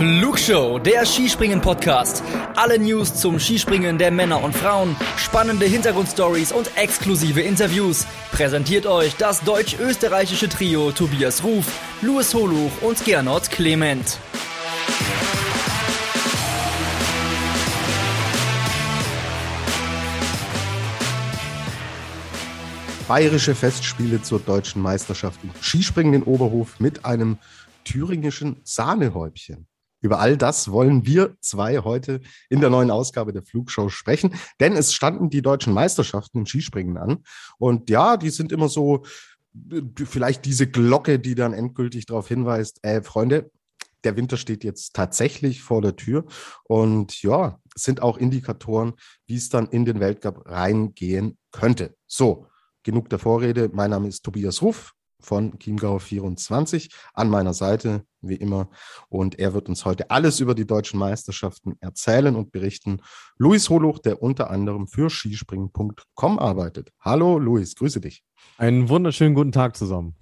Flugshow, der Skispringen-Podcast. Alle News zum Skispringen der Männer und Frauen, spannende Hintergrundstories und exklusive Interviews. Präsentiert euch das deutsch-österreichische Trio Tobias Ruf, Louis Holuch und Gernot Clement. Bayerische Festspiele zur deutschen Meisterschaft im Skispringen in Oberhof mit einem thüringischen Sahnehäubchen. Über all das wollen wir zwei heute in der neuen Ausgabe der Flugshow sprechen, denn es standen die deutschen Meisterschaften im Skispringen an. Und ja, die sind immer so, vielleicht diese Glocke, die dann endgültig darauf hinweist, äh, Freunde, der Winter steht jetzt tatsächlich vor der Tür. Und ja, sind auch Indikatoren, wie es dann in den Weltcup reingehen könnte. So, genug der Vorrede. Mein Name ist Tobias Ruff von Chiemgau24 an meiner Seite, wie immer. Und er wird uns heute alles über die deutschen Meisterschaften erzählen und berichten. Luis Holuch, der unter anderem für Skispringen.com arbeitet. Hallo Luis, grüße dich. Einen wunderschönen guten Tag zusammen.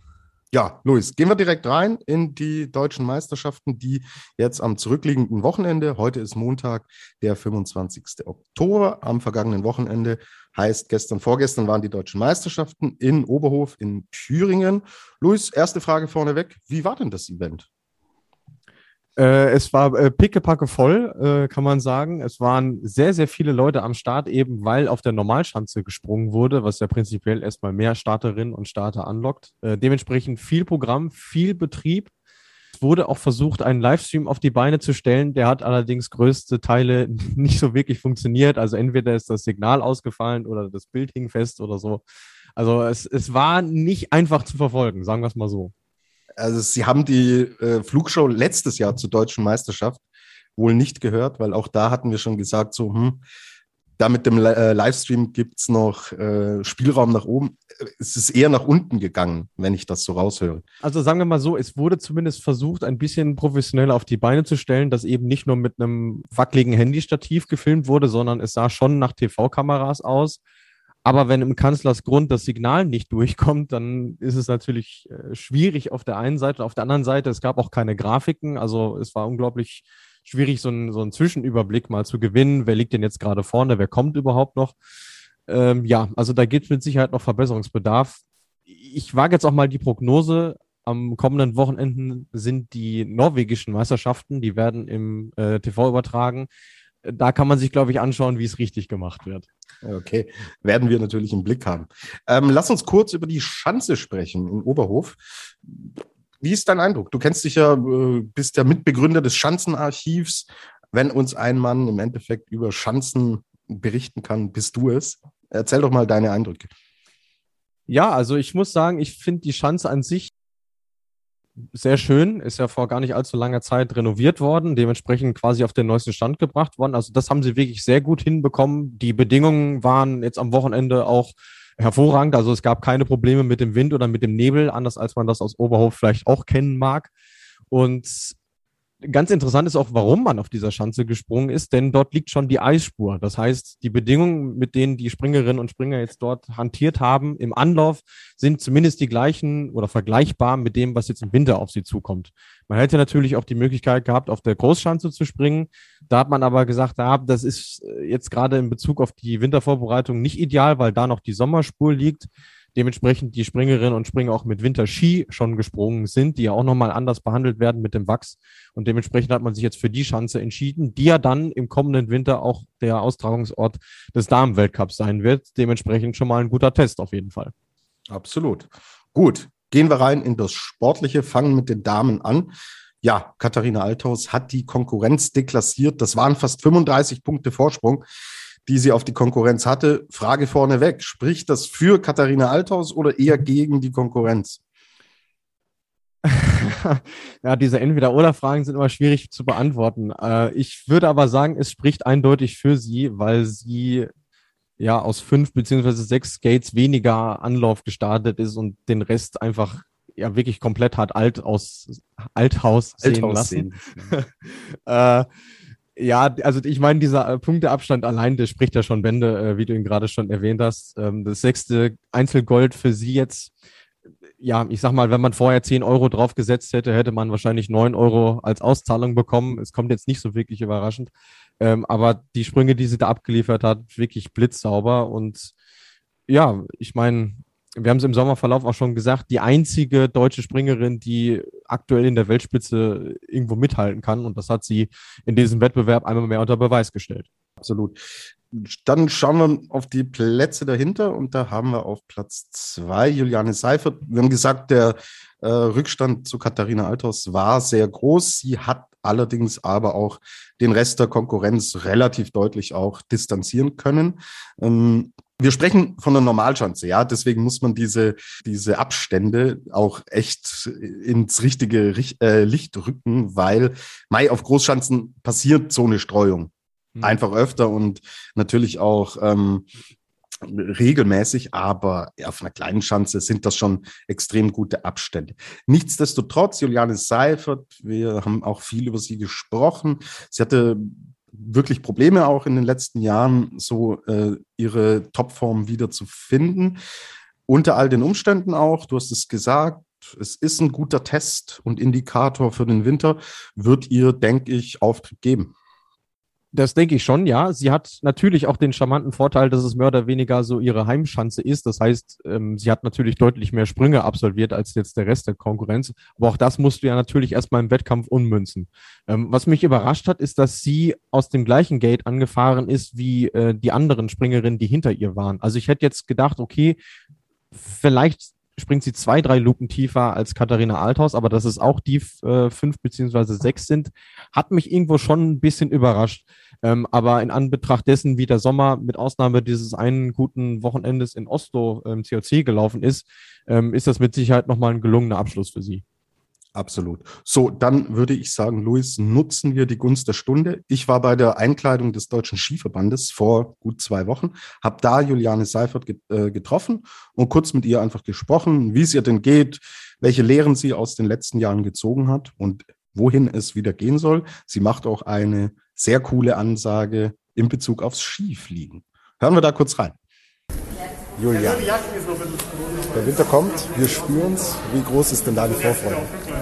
Ja, Luis, gehen wir direkt rein in die deutschen Meisterschaften, die jetzt am zurückliegenden Wochenende, heute ist Montag, der 25. Oktober, am vergangenen Wochenende, heißt gestern, vorgestern waren die deutschen Meisterschaften in Oberhof in Thüringen. Luis, erste Frage vorneweg, wie war denn das Event? Äh, es war äh, pickepacke voll, äh, kann man sagen. Es waren sehr, sehr viele Leute am Start, eben weil auf der Normalschanze gesprungen wurde, was ja prinzipiell erstmal mehr Starterinnen und Starter anlockt. Äh, dementsprechend viel Programm, viel Betrieb. Es wurde auch versucht, einen Livestream auf die Beine zu stellen. Der hat allerdings größte Teile nicht so wirklich funktioniert. Also entweder ist das Signal ausgefallen oder das Bild hing fest oder so. Also es, es war nicht einfach zu verfolgen, sagen wir es mal so also sie haben die äh, Flugshow letztes Jahr zur deutschen Meisterschaft wohl nicht gehört, weil auch da hatten wir schon gesagt, so, hm, da mit dem äh, Livestream gibt es noch äh, Spielraum nach oben. Es ist eher nach unten gegangen, wenn ich das so raushöre. Also sagen wir mal so, es wurde zumindest versucht, ein bisschen professioneller auf die Beine zu stellen, dass eben nicht nur mit einem wackeligen Handystativ gefilmt wurde, sondern es sah schon nach TV-Kameras aus. Aber wenn im Kanzlersgrund das Signal nicht durchkommt, dann ist es natürlich äh, schwierig auf der einen Seite. Auf der anderen Seite, es gab auch keine Grafiken. Also es war unglaublich schwierig, so, ein, so einen Zwischenüberblick mal zu gewinnen. Wer liegt denn jetzt gerade vorne? Wer kommt überhaupt noch? Ähm, ja, also da gibt es mit Sicherheit noch Verbesserungsbedarf. Ich wage jetzt auch mal die Prognose. Am kommenden Wochenenden sind die norwegischen Meisterschaften, die werden im äh, TV übertragen da kann man sich, glaube ich, anschauen, wie es richtig gemacht wird. Okay, werden wir natürlich im Blick haben. Ähm, lass uns kurz über die Schanze sprechen in Oberhof. Wie ist dein Eindruck? Du kennst dich ja, äh, bist der Mitbegründer des Schanzenarchivs. Wenn uns ein Mann im Endeffekt über Schanzen berichten kann, bist du es. Erzähl doch mal deine Eindrücke. Ja, also ich muss sagen, ich finde die Schanze an sich sehr schön, ist ja vor gar nicht allzu langer Zeit renoviert worden, dementsprechend quasi auf den neuesten Stand gebracht worden. Also das haben sie wirklich sehr gut hinbekommen. Die Bedingungen waren jetzt am Wochenende auch hervorragend. Also es gab keine Probleme mit dem Wind oder mit dem Nebel, anders als man das aus Oberhof vielleicht auch kennen mag. Und Ganz interessant ist auch, warum man auf dieser Schanze gesprungen ist, denn dort liegt schon die Eisspur. Das heißt, die Bedingungen, mit denen die Springerinnen und Springer jetzt dort hantiert haben im Anlauf, sind zumindest die gleichen oder vergleichbar mit dem, was jetzt im Winter auf sie zukommt. Man hätte natürlich auch die Möglichkeit gehabt, auf der Großschanze zu springen. Da hat man aber gesagt, ja, das ist jetzt gerade in Bezug auf die Wintervorbereitung nicht ideal, weil da noch die Sommerspur liegt dementsprechend die Springerinnen und Springer auch mit Winterski schon gesprungen sind, die ja auch nochmal anders behandelt werden mit dem Wachs. Und dementsprechend hat man sich jetzt für die Schanze entschieden, die ja dann im kommenden Winter auch der Austragungsort des Damenweltcups sein wird. Dementsprechend schon mal ein guter Test auf jeden Fall. Absolut. Gut, gehen wir rein in das Sportliche, fangen mit den Damen an. Ja, Katharina Althaus hat die Konkurrenz deklassiert. Das waren fast 35 Punkte Vorsprung die sie auf die Konkurrenz hatte. Frage vorneweg, spricht das für Katharina Althaus oder eher gegen die Konkurrenz? ja, diese Entweder-Oder-Fragen sind immer schwierig zu beantworten. Äh, ich würde aber sagen, es spricht eindeutig für sie, weil sie ja aus fünf beziehungsweise sechs Skates weniger Anlauf gestartet ist und den Rest einfach ja wirklich komplett hat alt aus Althaus sehen Althaus lassen. Sehen. äh, ja, also ich meine, dieser äh, Punkteabstand allein, der spricht ja schon Bände, äh, wie du ihn gerade schon erwähnt hast. Ähm, das sechste Einzelgold für sie jetzt ja, ich sag mal, wenn man vorher 10 Euro draufgesetzt hätte, hätte man wahrscheinlich 9 Euro als Auszahlung bekommen. Es kommt jetzt nicht so wirklich überraschend. Ähm, aber die Sprünge, die sie da abgeliefert hat, wirklich blitzsauber. Und ja, ich meine, wir haben es im Sommerverlauf auch schon gesagt, die einzige deutsche Springerin, die aktuell in der Weltspitze irgendwo mithalten kann. Und das hat sie in diesem Wettbewerb einmal mehr unter Beweis gestellt. Absolut. Dann schauen wir auf die Plätze dahinter und da haben wir auf Platz zwei Juliane Seifert. Wir haben gesagt, der äh, Rückstand zu Katharina Althaus war sehr groß. Sie hat allerdings aber auch den Rest der Konkurrenz relativ deutlich auch distanzieren können. Ähm, wir sprechen von einer Normalschanze, ja. Deswegen muss man diese, diese Abstände auch echt ins richtige äh, Licht rücken, weil Mai auf Großschanzen passiert so eine Streuung. Mhm. Einfach öfter und natürlich auch ähm, regelmäßig, aber auf einer kleinen Schanze sind das schon extrem gute Abstände. Nichtsdestotrotz, Juliane Seifert, wir haben auch viel über sie gesprochen. Sie hatte wirklich Probleme auch in den letzten Jahren, so äh, ihre Topform wieder zu finden. Unter all den Umständen auch, du hast es gesagt, es ist ein guter Test und Indikator für den Winter, wird ihr, denke ich, Auftritt geben. Das denke ich schon, ja. Sie hat natürlich auch den charmanten Vorteil, dass es mehr oder weniger so ihre Heimschanze ist. Das heißt, ähm, sie hat natürlich deutlich mehr Sprünge absolviert als jetzt der Rest der Konkurrenz. Aber auch das musst du ja natürlich erstmal im Wettkampf unmünzen. Ähm, was mich überrascht hat, ist, dass sie aus dem gleichen Gate angefahren ist wie äh, die anderen Springerinnen, die hinter ihr waren. Also ich hätte jetzt gedacht, okay, vielleicht springt sie zwei, drei Lupen tiefer als Katharina Althaus, aber dass es auch die äh, fünf beziehungsweise sechs sind, hat mich irgendwo schon ein bisschen überrascht. Ähm, aber in Anbetracht dessen, wie der Sommer mit Ausnahme dieses einen guten Wochenendes in Oslo im ähm, COC gelaufen ist, ähm, ist das mit Sicherheit nochmal ein gelungener Abschluss für sie. Absolut. So, dann würde ich sagen, Luis, nutzen wir die Gunst der Stunde. Ich war bei der Einkleidung des Deutschen Skiverbandes vor gut zwei Wochen, habe da Juliane Seifert äh, getroffen und kurz mit ihr einfach gesprochen, wie es ihr denn geht, welche Lehren sie aus den letzten Jahren gezogen hat und wohin es wieder gehen soll. Sie macht auch eine sehr coole Ansage in Bezug aufs Skifliegen. Hören wir da kurz rein. Julian, der Winter kommt, wir spüren es. Wie groß ist denn da die Vorfreude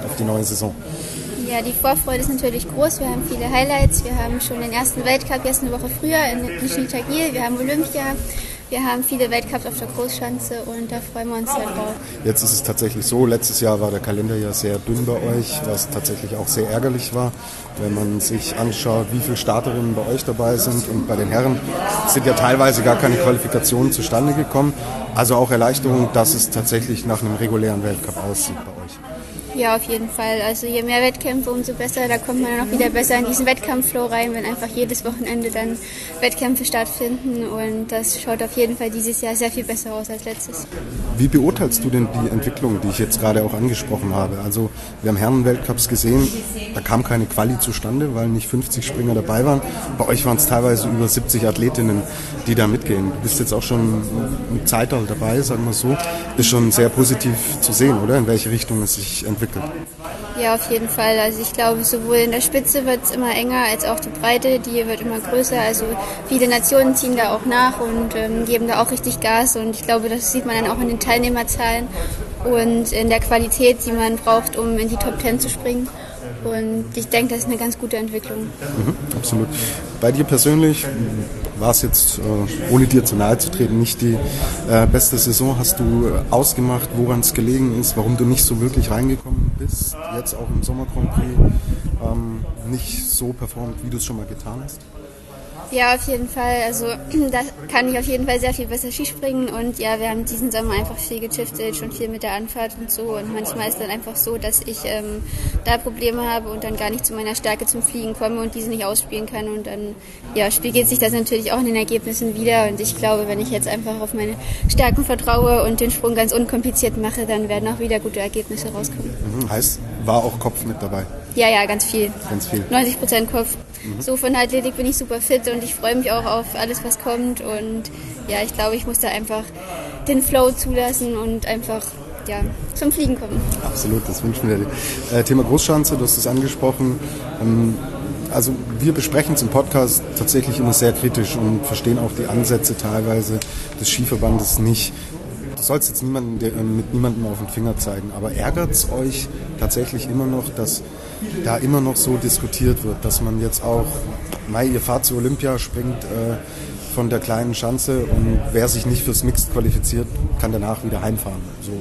auf die neue Saison? Ja, die Vorfreude ist natürlich groß. Wir haben viele Highlights. Wir haben schon den ersten Weltcup jetzt eine Woche früher in Nizhny Tagil. Wir haben Olympia. Wir haben viele Weltcups auf der Großschanze und da freuen wir uns sehr drauf. Jetzt ist es tatsächlich so, letztes Jahr war der Kalender ja sehr dünn bei euch, was tatsächlich auch sehr ärgerlich war. Wenn man sich anschaut, wie viele Starterinnen bei euch dabei sind und bei den Herren sind ja teilweise gar keine Qualifikationen zustande gekommen. Also auch Erleichterung, dass es tatsächlich nach einem regulären Weltcup aussieht. Ja, auf jeden Fall. Also je mehr Wettkämpfe, umso besser. Da kommt man dann auch wieder besser in diesen Wettkampfflow rein, wenn einfach jedes Wochenende dann Wettkämpfe stattfinden. Und das schaut auf jeden Fall dieses Jahr sehr viel besser aus als letztes. Wie beurteilst du denn die Entwicklung, die ich jetzt gerade auch angesprochen habe? Also wir haben Herrenweltcups gesehen, da kam keine Quali zustande, weil nicht 50 Springer dabei waren. Bei euch waren es teilweise über 70 Athletinnen, die da mitgehen. Du bist jetzt auch schon ein Zeitalter dabei, sagen wir so. Ist schon sehr positiv zu sehen, oder? In welche Richtung es sich entwickelt entwickelt. Ja, auf jeden Fall. Also ich glaube, sowohl in der Spitze wird es immer enger, als auch die Breite, die wird immer größer. Also viele Nationen ziehen da auch nach und ähm, geben da auch richtig Gas. Und ich glaube, das sieht man dann auch in den Teilnehmerzahlen und in der Qualität, die man braucht, um in die Top Ten zu springen. Und ich denke, das ist eine ganz gute Entwicklung. Mhm, absolut. Bei dir persönlich war es jetzt, äh, ohne dir zu nahe zu treten, nicht die äh, beste Saison. Hast du ausgemacht, woran es gelegen ist, warum du nicht so wirklich reingekommen bist, jetzt auch im Sommer Grand Prix ähm, nicht so performt, wie du es schon mal getan hast? Ja, auf jeden Fall. Also da kann ich auf jeden Fall sehr viel besser Skispringen und ja, wir haben diesen Sommer einfach viel getüftelt, schon viel mit der Anfahrt und so und manchmal ist dann einfach so, dass ich ähm, da Probleme habe und dann gar nicht zu meiner Stärke zum Fliegen komme und diese nicht ausspielen kann und dann ja, spiegelt sich das natürlich auch in den Ergebnissen wieder und ich glaube, wenn ich jetzt einfach auf meine Stärken vertraue und den Sprung ganz unkompliziert mache, dann werden auch wieder gute Ergebnisse rauskommen. Mhm. Heißt, war auch Kopf mit dabei? Ja, ja, ganz viel. Ganz viel. 90 Prozent Kopf. Mhm. So von der Athletik bin ich super fit und ich freue mich auch auf alles, was kommt. Und ja, ich glaube, ich muss da einfach den Flow zulassen und einfach ja, zum Fliegen kommen. Absolut, das wünschen wir dir. Äh, Thema Großschanze, du hast es angesprochen. Ähm, also wir besprechen es im Podcast tatsächlich immer sehr kritisch und verstehen auch die Ansätze teilweise des Skiverbandes nicht. Du sollst jetzt niemanden, äh, mit niemandem auf den Finger zeigen, aber ärgert es euch tatsächlich immer noch, dass da immer noch so diskutiert wird, dass man jetzt auch, Mai, ihr fahrt zu Olympia, springt äh, von der kleinen Schanze und wer sich nicht fürs Mixed qualifiziert, kann danach wieder heimfahren. So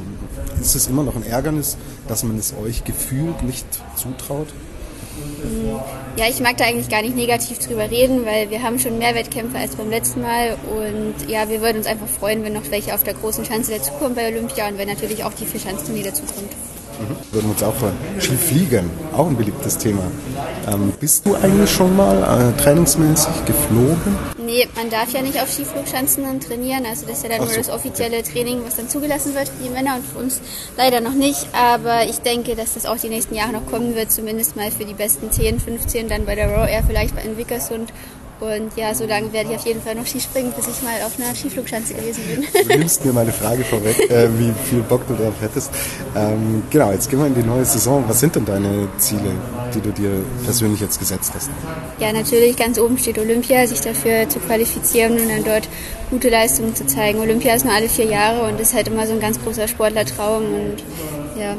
ist es immer noch ein Ärgernis, dass man es euch gefühlt nicht zutraut? Ja, ich mag da eigentlich gar nicht negativ drüber reden, weil wir haben schon mehr Wettkämpfe als beim letzten Mal und ja, wir würden uns einfach freuen, wenn noch welche auf der großen Schanze dazukommen bei Olympia und wenn natürlich auch die vier Schanzturnier dazukommt. Mhm. Würden wir uns auch freuen. Skifliegen, auch ein beliebtes Thema. Ähm, bist du eigentlich schon mal äh, trainingsmäßig geflogen? Nee, man darf ja nicht auf Skiflugschanzen dann trainieren. Also das ist ja dann Ach nur das offizielle Training, was dann zugelassen wird für die Männer und für uns leider noch nicht. Aber ich denke, dass das auch die nächsten Jahre noch kommen wird, zumindest mal für die besten 10, 15, dann bei der Raw Air vielleicht in Wickersund und ja, so lange werde ich auf jeden Fall noch Skispringen, bis ich mal auf einer Skiflugschanze gewesen bin. Du nimmst mir meine Frage vorweg, äh, wie viel Bock du drauf hättest. Ähm, genau, jetzt gehen wir in die neue Saison. Was sind denn deine Ziele, die du dir persönlich jetzt gesetzt hast? Ja, natürlich, ganz oben steht Olympia, sich dafür zu qualifizieren und dann dort gute Leistungen zu zeigen. Olympia ist nur alle vier Jahre und ist halt immer so ein ganz großer Sportlertraum und ja,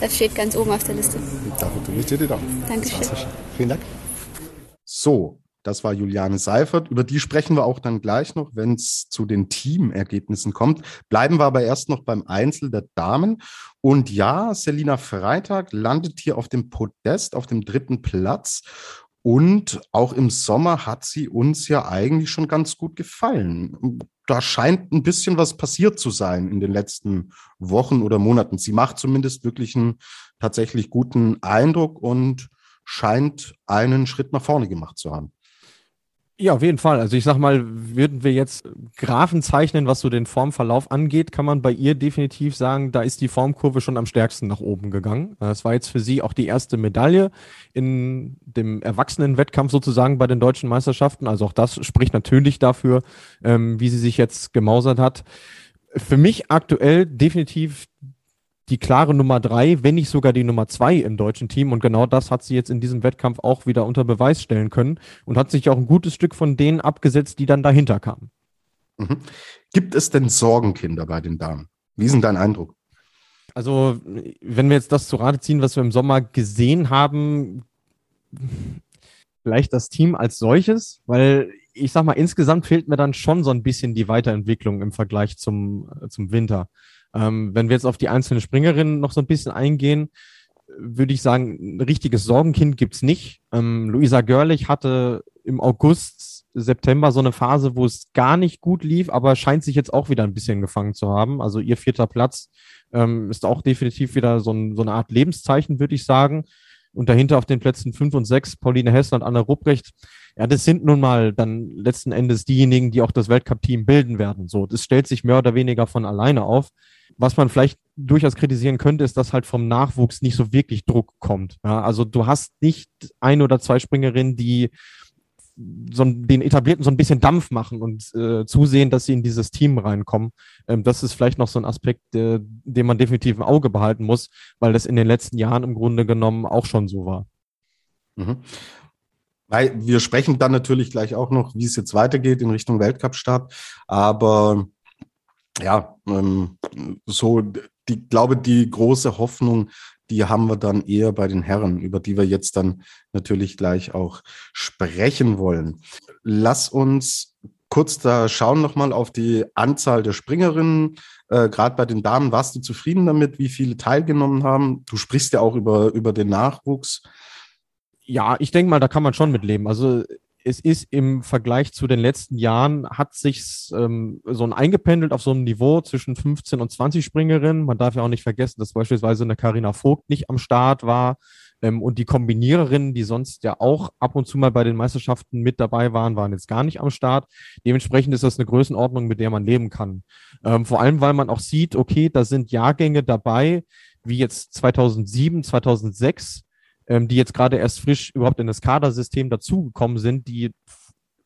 das steht ganz oben auf der Liste. Dafür tue ich dir die Daumen. Dankeschön. Vielen Dank. So, das war Juliane Seifert. Über die sprechen wir auch dann gleich noch, wenn es zu den Teamergebnissen kommt. Bleiben wir aber erst noch beim Einzel der Damen. Und ja, Selina Freitag landet hier auf dem Podest, auf dem dritten Platz. Und auch im Sommer hat sie uns ja eigentlich schon ganz gut gefallen. Da scheint ein bisschen was passiert zu sein in den letzten Wochen oder Monaten. Sie macht zumindest wirklich einen tatsächlich guten Eindruck und scheint einen Schritt nach vorne gemacht zu haben. Ja, auf jeden Fall. Also ich sag mal, würden wir jetzt Graphen zeichnen, was so den Formverlauf angeht, kann man bei ihr definitiv sagen, da ist die Formkurve schon am stärksten nach oben gegangen. Es war jetzt für sie auch die erste Medaille in dem Erwachsenenwettkampf sozusagen bei den deutschen Meisterschaften. Also auch das spricht natürlich dafür, ähm, wie sie sich jetzt gemausert hat. Für mich aktuell definitiv die klare Nummer drei, wenn nicht sogar die Nummer zwei im deutschen Team. Und genau das hat sie jetzt in diesem Wettkampf auch wieder unter Beweis stellen können und hat sich auch ein gutes Stück von denen abgesetzt, die dann dahinter kamen. Mhm. Gibt es denn Sorgenkinder bei den Damen? Wie ist denn dein Eindruck? Also, wenn wir jetzt das zu Rate ziehen, was wir im Sommer gesehen haben, vielleicht das Team als solches, weil ich sag mal, insgesamt fehlt mir dann schon so ein bisschen die Weiterentwicklung im Vergleich zum, zum Winter. Ähm, wenn wir jetzt auf die einzelnen Springerinnen noch so ein bisschen eingehen, würde ich sagen, ein richtiges Sorgenkind gibt's nicht. Ähm, Luisa Görlich hatte im August, September so eine Phase, wo es gar nicht gut lief, aber scheint sich jetzt auch wieder ein bisschen gefangen zu haben. Also ihr vierter Platz ähm, ist auch definitiv wieder so, ein, so eine Art Lebenszeichen, würde ich sagen. Und dahinter auf den Plätzen fünf und sechs Pauline Hessler und Anna Rupprecht. Ja, das sind nun mal dann letzten Endes diejenigen, die auch das Weltcup-Team bilden werden. So, das stellt sich mehr oder weniger von alleine auf. Was man vielleicht durchaus kritisieren könnte, ist, dass halt vom Nachwuchs nicht so wirklich Druck kommt. Ja, also du hast nicht ein oder zwei Springerinnen, die so den Etablierten so ein bisschen Dampf machen und äh, zusehen, dass sie in dieses Team reinkommen. Ähm, das ist vielleicht noch so ein Aspekt, äh, den man definitiv im Auge behalten muss, weil das in den letzten Jahren im Grunde genommen auch schon so war. Mhm. Weil wir sprechen dann natürlich gleich auch noch, wie es jetzt weitergeht in Richtung Weltcup-Start. Aber ja, ähm, so, die glaube, die große Hoffnung, die haben wir dann eher bei den Herren, über die wir jetzt dann natürlich gleich auch sprechen wollen. Lass uns kurz da schauen nochmal auf die Anzahl der Springerinnen. Äh, Gerade bei den Damen warst du zufrieden damit, wie viele teilgenommen haben? Du sprichst ja auch über, über den Nachwuchs. Ja, ich denke mal, da kann man schon mitleben. Also es ist im Vergleich zu den letzten Jahren, hat sich ähm, so ein eingependelt auf so einem Niveau zwischen 15 und 20 Springerinnen. Man darf ja auch nicht vergessen, dass beispielsweise eine Karina Vogt nicht am Start war. Ähm, und die Kombiniererinnen, die sonst ja auch ab und zu mal bei den Meisterschaften mit dabei waren, waren jetzt gar nicht am Start. Dementsprechend ist das eine Größenordnung, mit der man leben kann. Ähm, vor allem, weil man auch sieht, okay, da sind Jahrgänge dabei, wie jetzt 2007, 2006, ähm, die jetzt gerade erst frisch überhaupt in das Kadersystem dazugekommen sind, die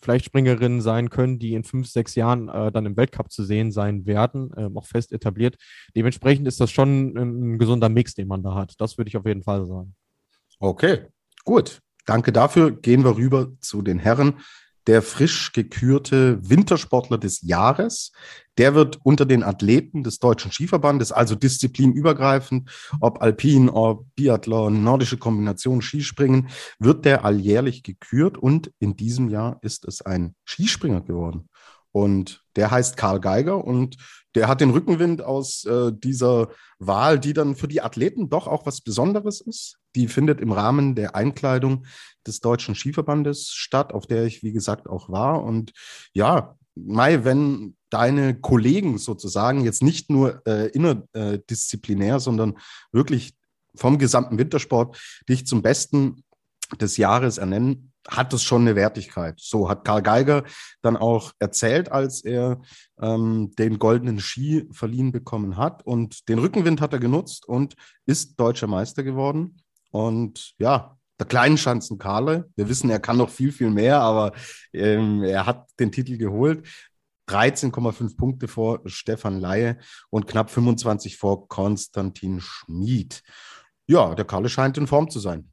vielleicht Springerinnen sein können, die in fünf, sechs Jahren äh, dann im Weltcup zu sehen sein werden, äh, auch fest etabliert. Dementsprechend ist das schon ein, ein gesunder Mix, den man da hat. Das würde ich auf jeden Fall sagen. Okay, gut. Danke dafür. Gehen wir rüber zu den Herren. Der frisch gekürte Wintersportler des Jahres. Der wird unter den Athleten des Deutschen Skiverbandes, also disziplinübergreifend, ob Alpin, ob Biathlon, nordische Kombination, Skispringen, wird der alljährlich gekürt und in diesem Jahr ist es ein Skispringer geworden. Und der heißt Karl Geiger und der hat den Rückenwind aus äh, dieser Wahl, die dann für die Athleten doch auch was Besonderes ist. Die findet im Rahmen der Einkleidung des Deutschen Skiverbandes statt, auf der ich, wie gesagt, auch war. Und ja, Mai, wenn deine Kollegen sozusagen jetzt nicht nur äh, innerdisziplinär, sondern wirklich vom gesamten Wintersport dich zum Besten des Jahres ernennen, hat das schon eine Wertigkeit. So hat Karl Geiger dann auch erzählt, als er ähm, den goldenen Ski verliehen bekommen hat. Und den Rückenwind hat er genutzt und ist deutscher Meister geworden. Und ja, der Kleinschanzen Karle, wir wissen, er kann noch viel, viel mehr, aber ähm, er hat den Titel geholt. 13,5 Punkte vor Stefan Laie und knapp 25 vor Konstantin Schmid. Ja, der Karle scheint in Form zu sein.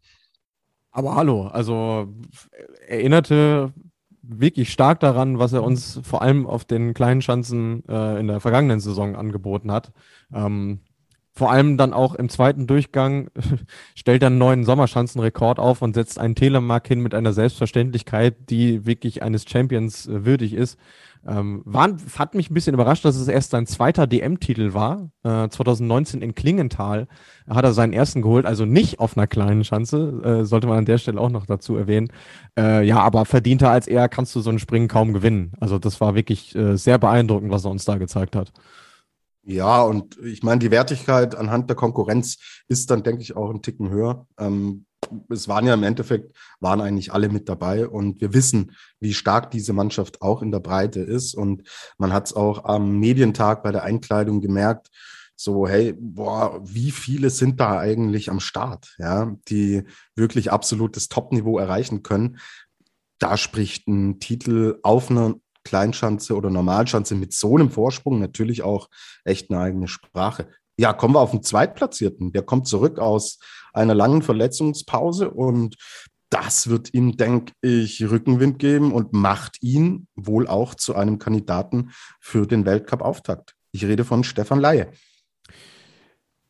Aber hallo, also erinnerte wirklich stark daran, was er uns vor allem auf den kleinen Schanzen äh, in der vergangenen Saison angeboten hat. Ähm, vor allem dann auch im zweiten Durchgang stellt er einen neuen Sommerschanzenrekord auf und setzt einen Telemark hin mit einer Selbstverständlichkeit, die wirklich eines Champions äh, würdig ist. Ähm, war, hat mich ein bisschen überrascht, dass es erst sein zweiter DM-Titel war. Äh, 2019 in Klingenthal hat er seinen ersten geholt, also nicht auf einer kleinen Schanze, äh, sollte man an der Stelle auch noch dazu erwähnen. Äh, ja, aber verdienter als er kannst du so ein Springen kaum gewinnen. Also das war wirklich äh, sehr beeindruckend, was er uns da gezeigt hat. Ja, und ich meine, die Wertigkeit anhand der Konkurrenz ist dann, denke ich, auch ein Ticken höher. Ähm, es waren ja im Endeffekt, waren eigentlich alle mit dabei und wir wissen, wie stark diese Mannschaft auch in der Breite ist. Und man hat es auch am Medientag bei der Einkleidung gemerkt, so, hey, boah, wie viele sind da eigentlich am Start, ja, die wirklich absolutes Top-Niveau erreichen können. Da spricht ein Titel auf einer Kleinschanze oder Normalschanze mit so einem Vorsprung natürlich auch echt eine eigene Sprache. Ja, kommen wir auf den Zweitplatzierten. Der kommt zurück aus einer langen Verletzungspause und das wird ihm, denke ich, Rückenwind geben und macht ihn wohl auch zu einem Kandidaten für den Weltcup-Auftakt. Ich rede von Stefan Laie.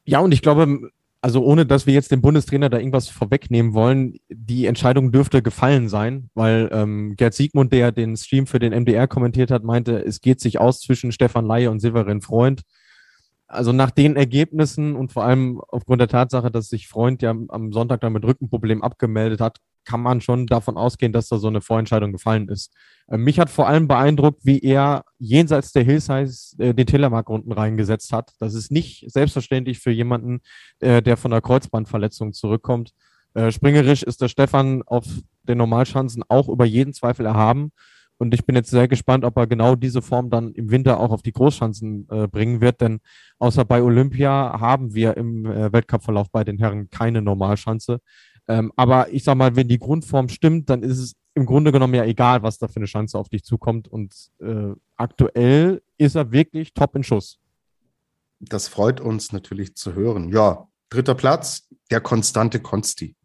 Ja, und ich glaube, also ohne dass wir jetzt dem Bundestrainer da irgendwas vorwegnehmen wollen, die Entscheidung dürfte gefallen sein, weil ähm, Gerd Siegmund, der den Stream für den MDR kommentiert hat, meinte, es geht sich aus zwischen Stefan Laie und Severin Freund. Also nach den Ergebnissen und vor allem aufgrund der Tatsache, dass sich Freund ja am Sonntag dann mit Rückenproblem abgemeldet hat, kann man schon davon ausgehen, dass da so eine Vorentscheidung gefallen ist. Äh, mich hat vor allem beeindruckt, wie er jenseits der Hillsize äh, den Telemark unten reingesetzt hat. Das ist nicht selbstverständlich für jemanden, äh, der von einer Kreuzbandverletzung zurückkommt. Äh, springerisch ist der Stefan auf den Normalschanzen auch über jeden Zweifel erhaben. Und ich bin jetzt sehr gespannt, ob er genau diese Form dann im Winter auch auf die Großschanzen äh, bringen wird. Denn außer bei Olympia haben wir im äh, Weltcupverlauf bei den Herren keine Normalschanze. Ähm, aber ich sag mal, wenn die Grundform stimmt, dann ist es im Grunde genommen ja egal, was da für eine Chance auf dich zukommt. Und äh, aktuell ist er wirklich top in Schuss. Das freut uns natürlich zu hören. Ja, dritter Platz, der konstante Konsti.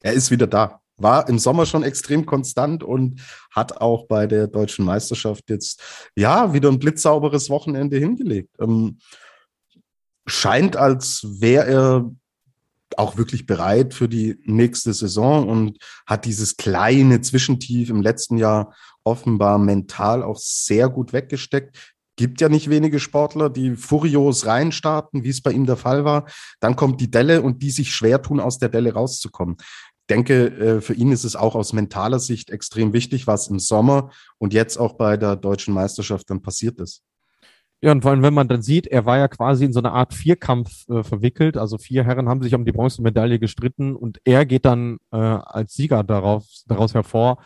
Er ist wieder da. War im Sommer schon extrem konstant und hat auch bei der deutschen Meisterschaft jetzt ja wieder ein blitzsauberes Wochenende hingelegt. Ähm, scheint, als wäre er auch wirklich bereit für die nächste Saison und hat dieses kleine Zwischentief im letzten Jahr offenbar mental auch sehr gut weggesteckt. Gibt ja nicht wenige Sportler, die furios reinstarten, wie es bei ihm der Fall war. Dann kommt die Delle und die sich schwer tun, aus der Delle rauszukommen. Ich denke, äh, für ihn ist es auch aus mentaler Sicht extrem wichtig, was im Sommer und jetzt auch bei der deutschen Meisterschaft dann passiert ist. Ja, und vor allem, wenn man dann sieht, er war ja quasi in so eine Art Vierkampf äh, verwickelt. Also vier Herren haben sich um die Bronzemedaille gestritten und er geht dann äh, als Sieger darauf, daraus hervor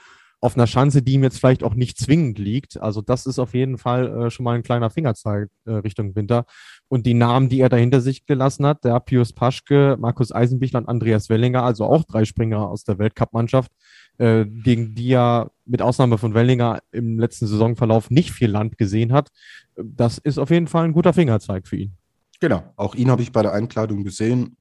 auf einer Chance, die ihm jetzt vielleicht auch nicht zwingend liegt. Also das ist auf jeden Fall äh, schon mal ein kleiner Fingerzeig äh, Richtung Winter. Und die Namen, die er dahinter sich gelassen hat, der Pius Paschke, Markus Eisenbichler und Andreas Wellinger, also auch drei Springer aus der Weltcup-Mannschaft, äh, gegen die er mit Ausnahme von Wellinger im letzten Saisonverlauf nicht viel Land gesehen hat. Das ist auf jeden Fall ein guter Fingerzeig für ihn. Genau, auch ihn habe ich bei der Einkleidung gesehen.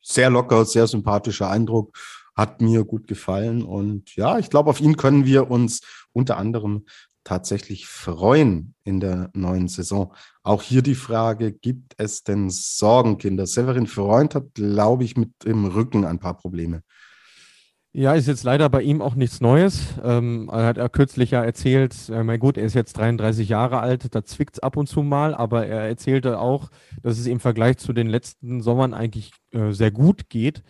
Sehr locker, sehr sympathischer Eindruck. hat mir gut gefallen. Und ja, ich glaube, auf ihn können wir uns unter anderem tatsächlich freuen in der neuen Saison. Auch hier die Frage, gibt es denn Sorgenkinder? Severin Freund hat, glaube ich, mit dem Rücken ein paar Probleme. Ja, ist jetzt leider bei ihm auch nichts Neues. Ähm, er hat er kürzlich ja erzählt, äh, mein gut, er ist jetzt 33 Jahre alt, da zwickt es ab und zu mal, aber er erzählte auch, dass es im Vergleich zu den letzten Sommern eigentlich äh, sehr gut geht.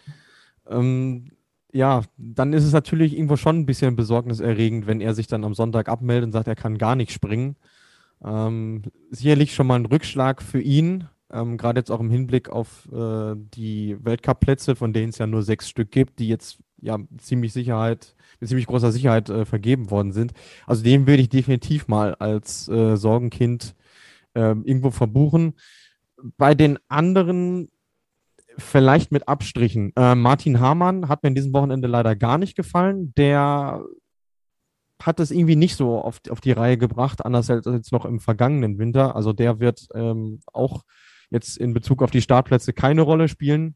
Ähm, ja, dann ist es natürlich irgendwo schon ein bisschen besorgniserregend, wenn er sich dann am Sonntag abmeldet und sagt, er kann gar nicht springen. Ähm, sicherlich schon mal ein Rückschlag für ihn, ähm, gerade jetzt auch im Hinblick auf äh, die Weltcup-Plätze, von denen es ja nur sechs Stück gibt, die jetzt ja ziemlich Sicherheit, mit ziemlich großer Sicherheit äh, vergeben worden sind. Also den würde ich definitiv mal als äh, Sorgenkind ähm, irgendwo verbuchen. Bei den anderen vielleicht mit Abstrichen. Äh, Martin Hamann hat mir in diesem Wochenende leider gar nicht gefallen. Der hat es irgendwie nicht so auf, auf die Reihe gebracht, anders als jetzt noch im vergangenen Winter. Also der wird ähm, auch jetzt in Bezug auf die Startplätze keine Rolle spielen.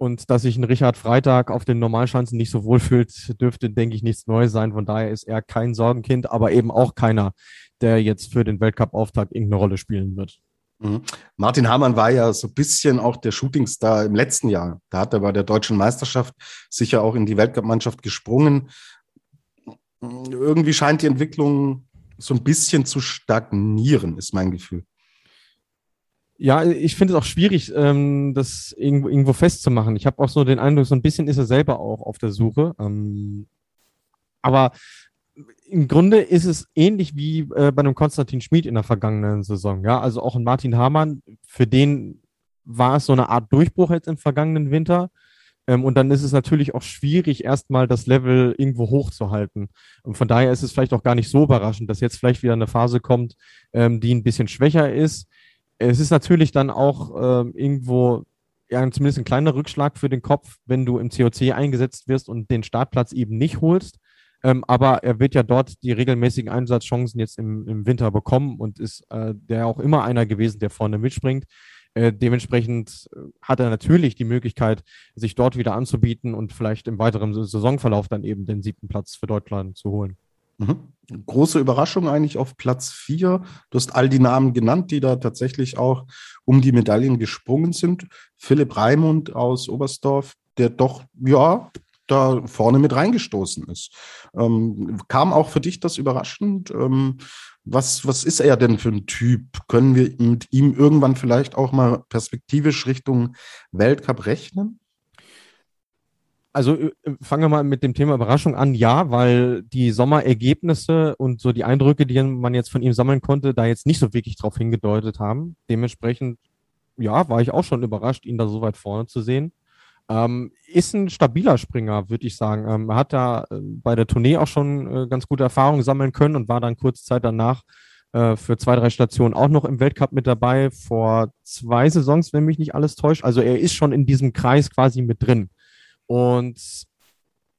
Und dass sich ein Richard Freitag auf den Normalschanzen nicht so wohl fühlt, dürfte, denke ich, nichts Neues sein. Von daher ist er kein Sorgenkind, aber eben auch keiner, der jetzt für den Weltcup-Auftakt irgendeine Rolle spielen wird. Mhm. Martin Hamann war ja so ein bisschen auch der Shootingstar im letzten Jahr. Da hat er bei der deutschen Meisterschaft sicher auch in die Weltcup-Mannschaft gesprungen. Irgendwie scheint die Entwicklung so ein bisschen zu stagnieren, ist mein Gefühl. Ja, ich finde es auch schwierig, ähm, das irgendwo, irgendwo festzumachen. Ich habe auch so den Eindruck, so ein bisschen ist er selber auch auf der Suche. Ähm, aber im Grunde ist es ähnlich wie äh, bei einem Konstantin Schmid in der vergangenen Saison. Ja, also auch ein Martin Hamann, für den war es so eine Art Durchbruch jetzt im vergangenen Winter. Ähm, und dann ist es natürlich auch schwierig, erstmal das Level irgendwo hochzuhalten. Und von daher ist es vielleicht auch gar nicht so überraschend, dass jetzt vielleicht wieder eine Phase kommt, ähm, die ein bisschen schwächer ist es ist natürlich dann auch äh, irgendwo ja, zumindest ein kleiner Rückschlag für den Kopf, wenn du im COC eingesetzt wirst und den Startplatz eben nicht holst. Ähm, aber er wird ja dort die regelmäßigen Einsatzchancen jetzt im, im Winter bekommen und ist äh, der auch immer einer gewesen, der vorne mitspringt. Äh, dementsprechend äh, hat er natürlich die Möglichkeit, sich dort wieder anzubieten und vielleicht im weiteren Saisonverlauf dann eben den siebten Platz für Deutschland zu holen. Mhm. Große Überraschung eigentlich auf Platz vier. Du hast all die Namen genannt, die da tatsächlich auch um die Medaillen gesprungen sind. Philipp Raimund aus Oberstdorf, der doch, ja, da vorne mit reingestoßen ist. Ähm, kam auch für dich das überraschend? Ähm, was, was ist er denn für ein Typ? Können wir mit ihm irgendwann vielleicht auch mal perspektivisch Richtung Weltcup rechnen? Also äh, fangen wir mal mit dem Thema Überraschung an. Ja, weil die Sommerergebnisse und so die Eindrücke, die man jetzt von ihm sammeln konnte, da jetzt nicht so wirklich drauf hingedeutet haben. Dementsprechend, ja, war ich auch schon überrascht, ihn da so weit vorne zu sehen. Ähm, ist ein stabiler Springer, würde ich sagen. Ähm, hat da äh, bei der Tournee auch schon äh, ganz gute Erfahrungen sammeln können und war dann kurze Zeit danach äh, für zwei, drei Stationen auch noch im Weltcup mit dabei, vor zwei Saisons, wenn mich nicht alles täuscht. Also er ist schon in diesem Kreis quasi mit drin. Und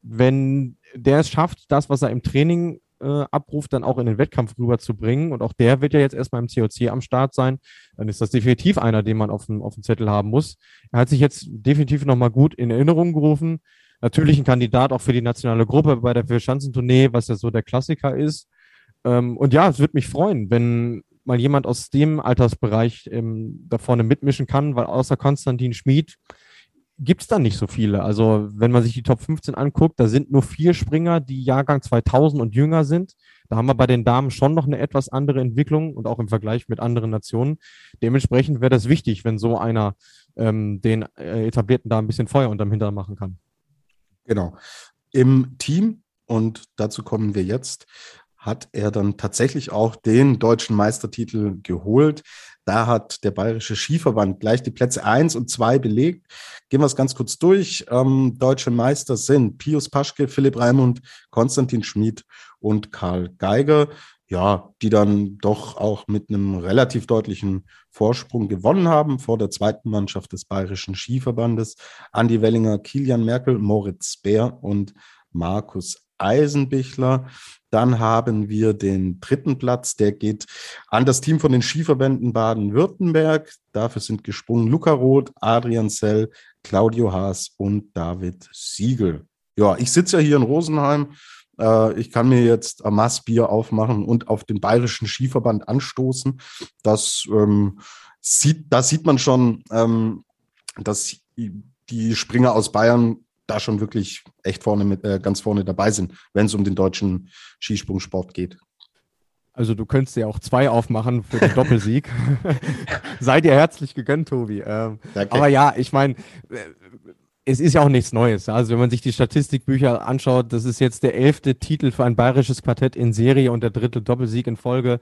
wenn der es schafft, das, was er im Training äh, abruft, dann auch in den Wettkampf rüberzubringen, und auch der wird ja jetzt erstmal im COC am Start sein, dann ist das definitiv einer, den man auf dem, auf dem Zettel haben muss. Er hat sich jetzt definitiv nochmal gut in Erinnerung gerufen. Natürlich ein Kandidat auch für die nationale Gruppe bei der Vierschanzentournee, was ja so der Klassiker ist. Ähm, und ja, es würde mich freuen, wenn mal jemand aus dem Altersbereich ähm, da vorne mitmischen kann, weil außer Konstantin Schmid gibt es da nicht so viele. Also wenn man sich die Top 15 anguckt, da sind nur vier Springer, die Jahrgang 2000 und jünger sind. Da haben wir bei den Damen schon noch eine etwas andere Entwicklung und auch im Vergleich mit anderen Nationen. Dementsprechend wäre das wichtig, wenn so einer ähm, den äh, etablierten da ein bisschen Feuer unterm Hintern machen kann. Genau. Im Team, und dazu kommen wir jetzt, hat er dann tatsächlich auch den deutschen Meistertitel geholt. Da hat der Bayerische Skiverband gleich die Plätze eins und zwei belegt. Gehen wir es ganz kurz durch. Ähm, deutsche Meister sind Pius Paschke, Philipp Raimund, Konstantin Schmid und Karl Geiger. Ja, die dann doch auch mit einem relativ deutlichen Vorsprung gewonnen haben vor der zweiten Mannschaft des Bayerischen Skiverbandes. Andi Wellinger, Kilian Merkel, Moritz Bär und Markus Eisenbichler. Dann haben wir den dritten Platz, der geht an das Team von den Skiverbänden Baden-Württemberg. Dafür sind gesprungen Luca Roth, Adrian Sell, Claudio Haas und David Siegel. Ja, ich sitze ja hier in Rosenheim. Äh, ich kann mir jetzt ein Massbier aufmachen und auf den Bayerischen Skiverband anstoßen. Das ähm, sieht, da sieht man schon, ähm, dass die Springer aus Bayern da schon wirklich echt vorne mit, äh, ganz vorne dabei sind, wenn es um den deutschen Skisprungsport geht. Also du könntest ja auch zwei aufmachen für den Doppelsieg. Sei dir herzlich gegönnt, Tobi. Ähm, aber ja, ich meine, äh, es ist ja auch nichts Neues. Also wenn man sich die Statistikbücher anschaut, das ist jetzt der elfte Titel für ein bayerisches Quartett in Serie und der dritte Doppelsieg in Folge.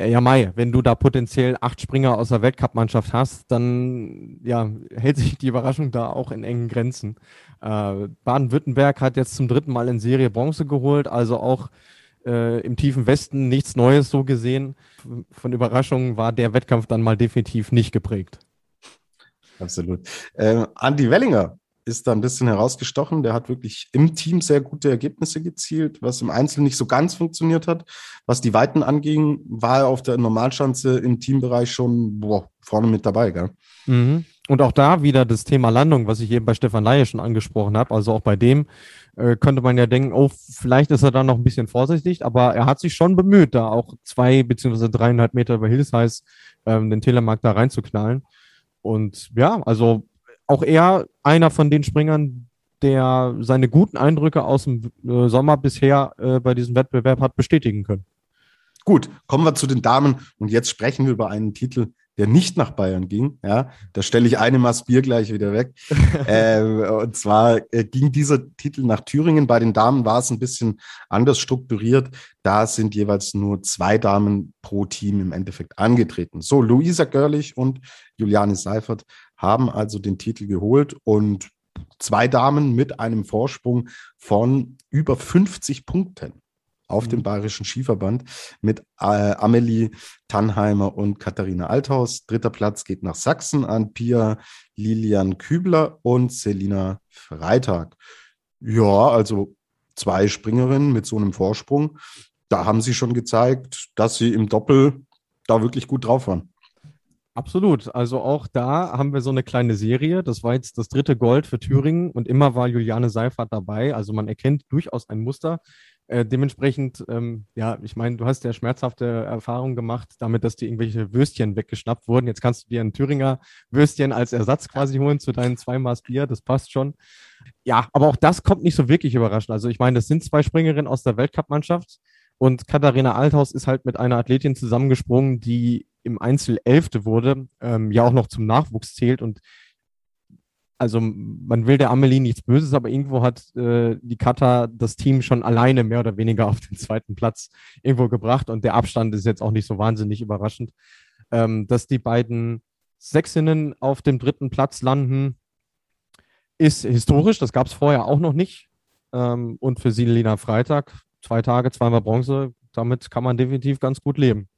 Äh, ja, Mai, wenn du da potenziell acht Springer aus der Weltcup-Mannschaft hast, dann ja, hält sich die Überraschung da auch in engen Grenzen. Äh, Baden-Württemberg hat jetzt zum dritten Mal in Serie Bronze geholt, also auch äh, im tiefen Westen nichts Neues so gesehen. Von Überraschungen war der Wettkampf dann mal definitiv nicht geprägt. Absolut. Äh, Andy Wellinger ist da ein bisschen herausgestochen. Der hat wirklich im Team sehr gute Ergebnisse gezielt, was im Einzelnen nicht so ganz funktioniert hat. Was die Weiten anging, war er auf der Normalschanze im Teambereich schon boah, vorne mit dabei. Gell? Mhm. Und auch da wieder das Thema Landung, was ich eben bei Stefan Laie schon angesprochen habe. Also auch bei dem äh, könnte man ja denken, oh, vielleicht ist er da noch ein bisschen vorsichtig, aber er hat sich schon bemüht, da auch zwei beziehungsweise dreieinhalb Meter über Hillsize ähm, den Telemark da reinzuknallen. Und ja, also auch er einer von den Springern, der seine guten Eindrücke aus dem äh, Sommer bisher äh, bei diesem Wettbewerb hat bestätigen können. Gut, kommen wir zu den Damen und jetzt sprechen wir über einen Titel, der nicht nach Bayern ging. Ja, da stelle ich eine Maß Bier gleich wieder weg. äh, und zwar äh, ging dieser Titel nach Thüringen. Bei den Damen war es ein bisschen anders strukturiert. Da sind jeweils nur zwei Damen pro Team im Endeffekt angetreten. So, Luisa Görlich und Juliane Seifert haben also den Titel geholt und zwei Damen mit einem Vorsprung von über 50 Punkten auf mhm. dem Bayerischen Skiverband mit äh, Amelie Tannheimer und Katharina Althaus. Dritter Platz geht nach Sachsen an Pia Lilian Kübler und Selina Freitag. Ja, also zwei Springerinnen mit so einem Vorsprung. Da haben sie schon gezeigt, dass sie im Doppel da wirklich gut drauf waren. Absolut. Also auch da haben wir so eine kleine Serie. Das war jetzt das dritte Gold für Thüringen und immer war Juliane Seifert dabei. Also man erkennt durchaus ein Muster. Äh, dementsprechend, ähm, ja, ich meine, du hast ja schmerzhafte Erfahrungen gemacht, damit, dass dir irgendwelche Würstchen weggeschnappt wurden. Jetzt kannst du dir ein Thüringer Würstchen als Ersatz quasi holen zu deinen zwei Maß Bier. Das passt schon. Ja, aber auch das kommt nicht so wirklich überraschend. Also ich meine, das sind zwei Springerinnen aus der Weltcup-Mannschaft. Und Katharina Althaus ist halt mit einer Athletin zusammengesprungen, die im Einzel Elfte wurde, ähm, ja auch noch zum Nachwuchs zählt und also man will der Amelie nichts Böses, aber irgendwo hat äh, die Kata das Team schon alleine mehr oder weniger auf den zweiten Platz irgendwo gebracht und der Abstand ist jetzt auch nicht so wahnsinnig überraschend. Ähm, dass die beiden Sächsinnen auf dem dritten Platz landen, ist historisch, das gab es vorher auch noch nicht. Ähm, und für Silina Freitag, zwei Tage, zweimal Bronze, damit kann man definitiv ganz gut leben.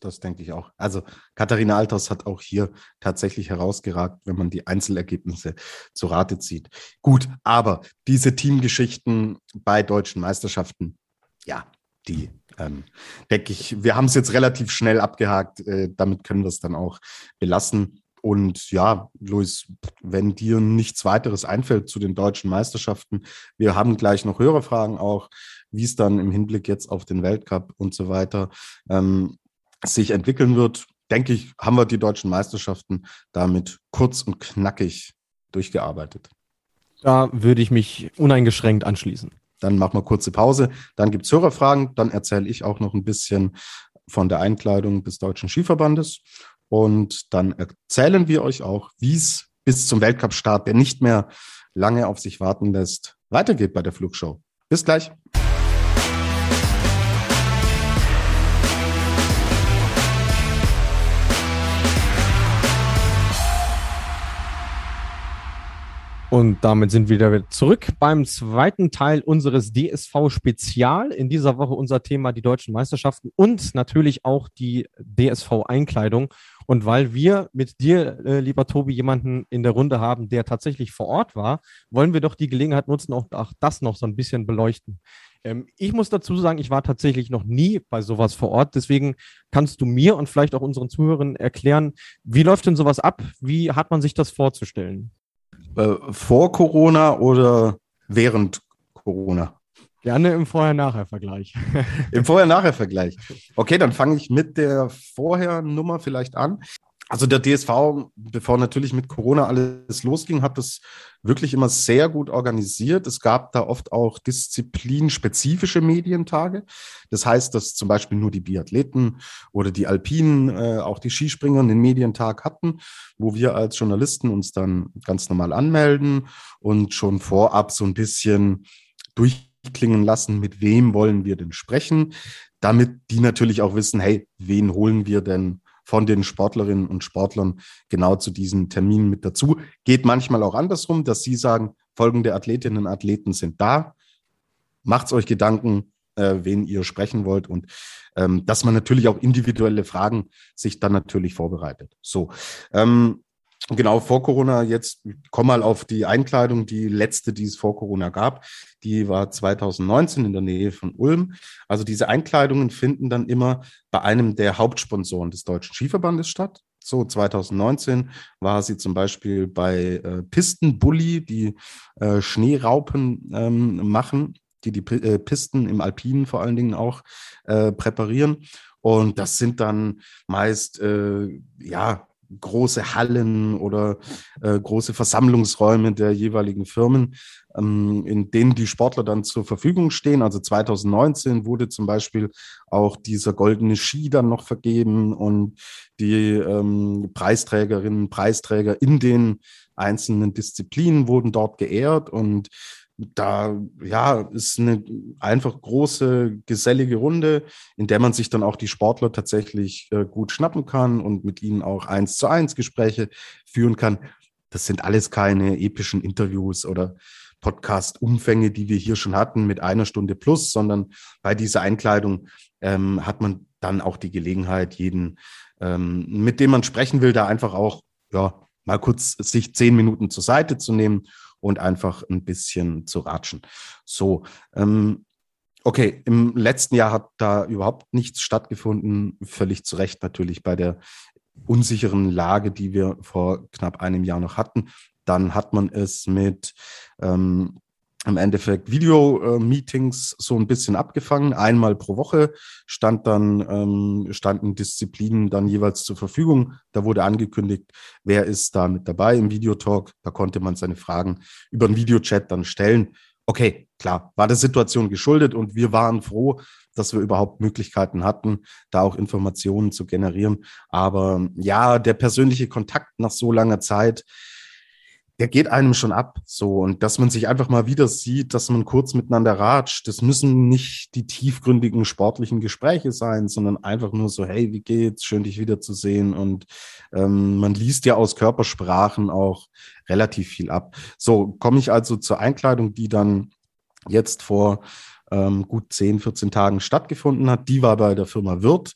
Das denke ich auch. Also Katharina Alters hat auch hier tatsächlich herausgeragt, wenn man die Einzelergebnisse zu Rate zieht. Gut, aber diese Teamgeschichten bei deutschen Meisterschaften, ja, die ähm, denke ich, wir haben es jetzt relativ schnell abgehakt. Äh, damit können wir es dann auch belassen. Und ja, Luis, wenn dir nichts weiteres einfällt zu den deutschen Meisterschaften, wir haben gleich noch höhere Fragen auch, wie es dann im Hinblick jetzt auf den Weltcup und so weiter ähm, sich entwickeln wird, denke ich, haben wir die deutschen Meisterschaften damit kurz und knackig durchgearbeitet. Da würde ich mich uneingeschränkt anschließen. Dann machen wir kurze Pause. Dann gibt es Hörerfragen. Dann erzähle ich auch noch ein bisschen von der Einkleidung des Deutschen Skiverbandes. Und dann erzählen wir euch auch, wie es bis zum Weltcup-Start, der nicht mehr lange auf sich warten lässt, weitergeht bei der Flugshow. Bis gleich. Und damit sind wir wieder zurück beim zweiten Teil unseres DSV-Spezial. In dieser Woche unser Thema die deutschen Meisterschaften und natürlich auch die DSV-Einkleidung. Und weil wir mit dir, äh, lieber Tobi, jemanden in der Runde haben, der tatsächlich vor Ort war, wollen wir doch die Gelegenheit nutzen, auch, auch das noch so ein bisschen beleuchten. Ähm, ich muss dazu sagen, ich war tatsächlich noch nie bei sowas vor Ort. Deswegen kannst du mir und vielleicht auch unseren Zuhörern erklären, wie läuft denn sowas ab? Wie hat man sich das vorzustellen? Äh, vor Corona oder während Corona? Gerne im Vorher-Nachher-Vergleich. Im Vorher-Nachher-Vergleich. Okay, dann fange ich mit der Vorher-Nummer vielleicht an. Also der DSV, bevor natürlich mit Corona alles losging, hat das wirklich immer sehr gut organisiert. Es gab da oft auch disziplinspezifische Medientage. Das heißt, dass zum Beispiel nur die Biathleten oder die Alpinen, äh, auch die Skispringer einen Medientag hatten, wo wir als Journalisten uns dann ganz normal anmelden und schon vorab so ein bisschen durchklingen lassen, mit wem wollen wir denn sprechen, damit die natürlich auch wissen, hey, wen holen wir denn von den Sportlerinnen und Sportlern genau zu diesen Terminen mit dazu. Geht manchmal auch andersrum, dass sie sagen, folgende Athletinnen und Athleten sind da. Macht's euch Gedanken, äh, wen ihr sprechen wollt und ähm, dass man natürlich auch individuelle Fragen sich dann natürlich vorbereitet. So, ähm, Genau, vor Corona, jetzt komm mal auf die Einkleidung, die letzte, die es vor Corona gab. Die war 2019 in der Nähe von Ulm. Also diese Einkleidungen finden dann immer bei einem der Hauptsponsoren des Deutschen Skiverbandes statt. So 2019 war sie zum Beispiel bei äh, Pistenbully, die äh, Schneeraupen ähm, machen, die die äh, Pisten im Alpinen vor allen Dingen auch äh, präparieren. Und das sind dann meist, äh, ja, große Hallen oder äh, große Versammlungsräume der jeweiligen Firmen, ähm, in denen die Sportler dann zur Verfügung stehen. Also 2019 wurde zum Beispiel auch dieser goldene Ski dann noch vergeben und die ähm, Preisträgerinnen, Preisträger in den einzelnen Disziplinen wurden dort geehrt und da ja ist eine einfach große gesellige Runde, in der man sich dann auch die Sportler tatsächlich äh, gut schnappen kann und mit ihnen auch eins zu eins Gespräche führen kann. Das sind alles keine epischen Interviews oder Podcast-Umfänge, die wir hier schon hatten mit einer Stunde plus, sondern bei dieser Einkleidung ähm, hat man dann auch die Gelegenheit, jeden, ähm, mit dem man sprechen will, da einfach auch ja mal kurz sich zehn Minuten zur Seite zu nehmen und einfach ein bisschen zu ratschen. So, ähm, okay, im letzten Jahr hat da überhaupt nichts stattgefunden, völlig zu Recht natürlich bei der unsicheren Lage, die wir vor knapp einem Jahr noch hatten. Dann hat man es mit ähm, im Endeffekt Video-Meetings so ein bisschen abgefangen. Einmal pro Woche stand dann, ähm, standen Disziplinen dann jeweils zur Verfügung. Da wurde angekündigt, wer ist da mit dabei im Videotalk. Da konnte man seine Fragen über den Videochat dann stellen. Okay, klar, war der Situation geschuldet und wir waren froh, dass wir überhaupt Möglichkeiten hatten, da auch Informationen zu generieren. Aber ja, der persönliche Kontakt nach so langer Zeit, der geht einem schon ab. So, und dass man sich einfach mal wieder sieht, dass man kurz miteinander ratscht, das müssen nicht die tiefgründigen sportlichen Gespräche sein, sondern einfach nur so, hey, wie geht's? Schön, dich wiederzusehen. Und ähm, man liest ja aus Körpersprachen auch relativ viel ab. So, komme ich also zur Einkleidung, die dann jetzt vor ähm, gut 10, 14 Tagen stattgefunden hat. Die war bei der Firma Wirt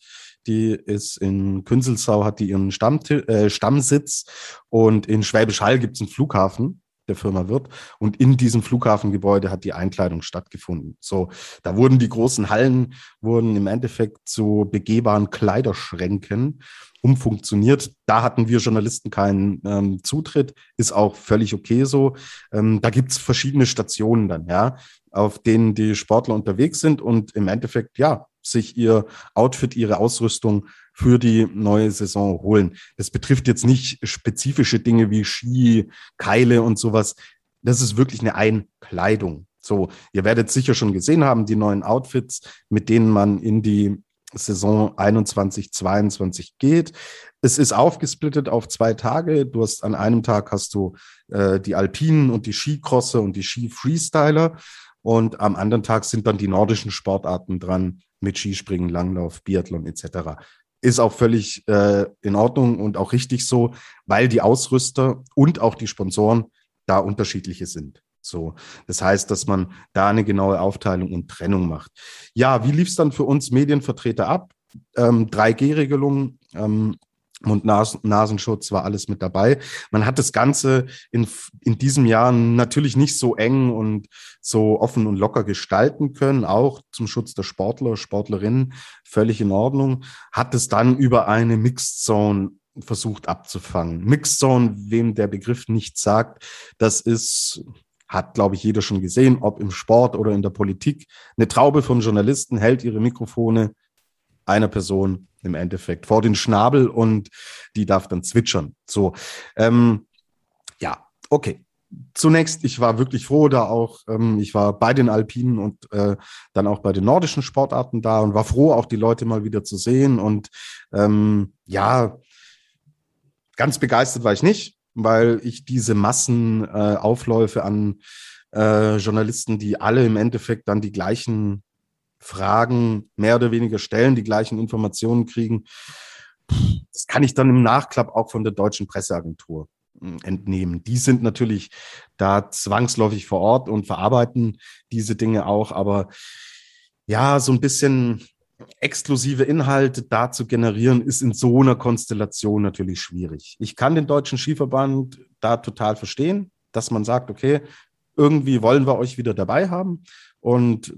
die ist in Künzelsau, hat die ihren Stammti äh, Stammsitz und in Schwäbisch Hall gibt es einen Flughafen der Firma Wirt. Und in diesem Flughafengebäude hat die Einkleidung stattgefunden. So, da wurden die großen Hallen, wurden im Endeffekt zu begehbaren Kleiderschränken umfunktioniert. Da hatten wir Journalisten keinen ähm, Zutritt, ist auch völlig okay so. Ähm, da gibt's verschiedene Stationen dann, ja, auf denen die Sportler unterwegs sind und im Endeffekt, ja, sich ihr Outfit, ihre Ausrüstung für die neue Saison holen. Das betrifft jetzt nicht spezifische Dinge wie Ski, Keile und sowas. Das ist wirklich eine Einkleidung. So, ihr werdet sicher schon gesehen haben, die neuen Outfits, mit denen man in die Saison 21, 22 geht. Es ist aufgesplittet auf zwei Tage. Du hast an einem Tag hast du äh, die Alpinen und die Skicrosser und die Ski-Freestyler. Und am anderen Tag sind dann die nordischen Sportarten dran mit Skispringen, Langlauf, Biathlon etc. Ist auch völlig äh, in Ordnung und auch richtig so, weil die Ausrüster und auch die Sponsoren da unterschiedliche sind. So, das heißt, dass man da eine genaue Aufteilung und Trennung macht. Ja, wie lief es dann für uns Medienvertreter ab? Ähm, 3G-Regelung, ähm, Mund-Nasenschutz war alles mit dabei. Man hat das Ganze in, in diesem Jahr natürlich nicht so eng und so offen und locker gestalten können, auch zum Schutz der Sportler, Sportlerinnen, völlig in Ordnung. Hat es dann über eine Mixed Zone versucht abzufangen. Mixzone, wem der Begriff nicht sagt, das ist, hat, glaube ich, jeder schon gesehen, ob im Sport oder in der Politik. Eine Traube von Journalisten hält ihre Mikrofone einer Person im Endeffekt vor den Schnabel und die darf dann zwitschern. So, ähm, ja, okay. Zunächst, ich war wirklich froh, da auch, ähm, ich war bei den Alpinen und äh, dann auch bei den nordischen Sportarten da und war froh, auch die Leute mal wieder zu sehen. Und ähm, ja, ganz begeistert war ich nicht, weil ich diese Massenaufläufe äh, an äh, Journalisten, die alle im Endeffekt dann die gleichen Fragen mehr oder weniger stellen, die gleichen Informationen kriegen. Das kann ich dann im Nachklapp auch von der deutschen Presseagentur hm, entnehmen. Die sind natürlich da zwangsläufig vor Ort und verarbeiten diese Dinge auch, aber ja, so ein bisschen exklusive Inhalte da zu generieren, ist in so einer Konstellation natürlich schwierig. Ich kann den Deutschen Skiverband da total verstehen, dass man sagt, okay, irgendwie wollen wir euch wieder dabei haben. Und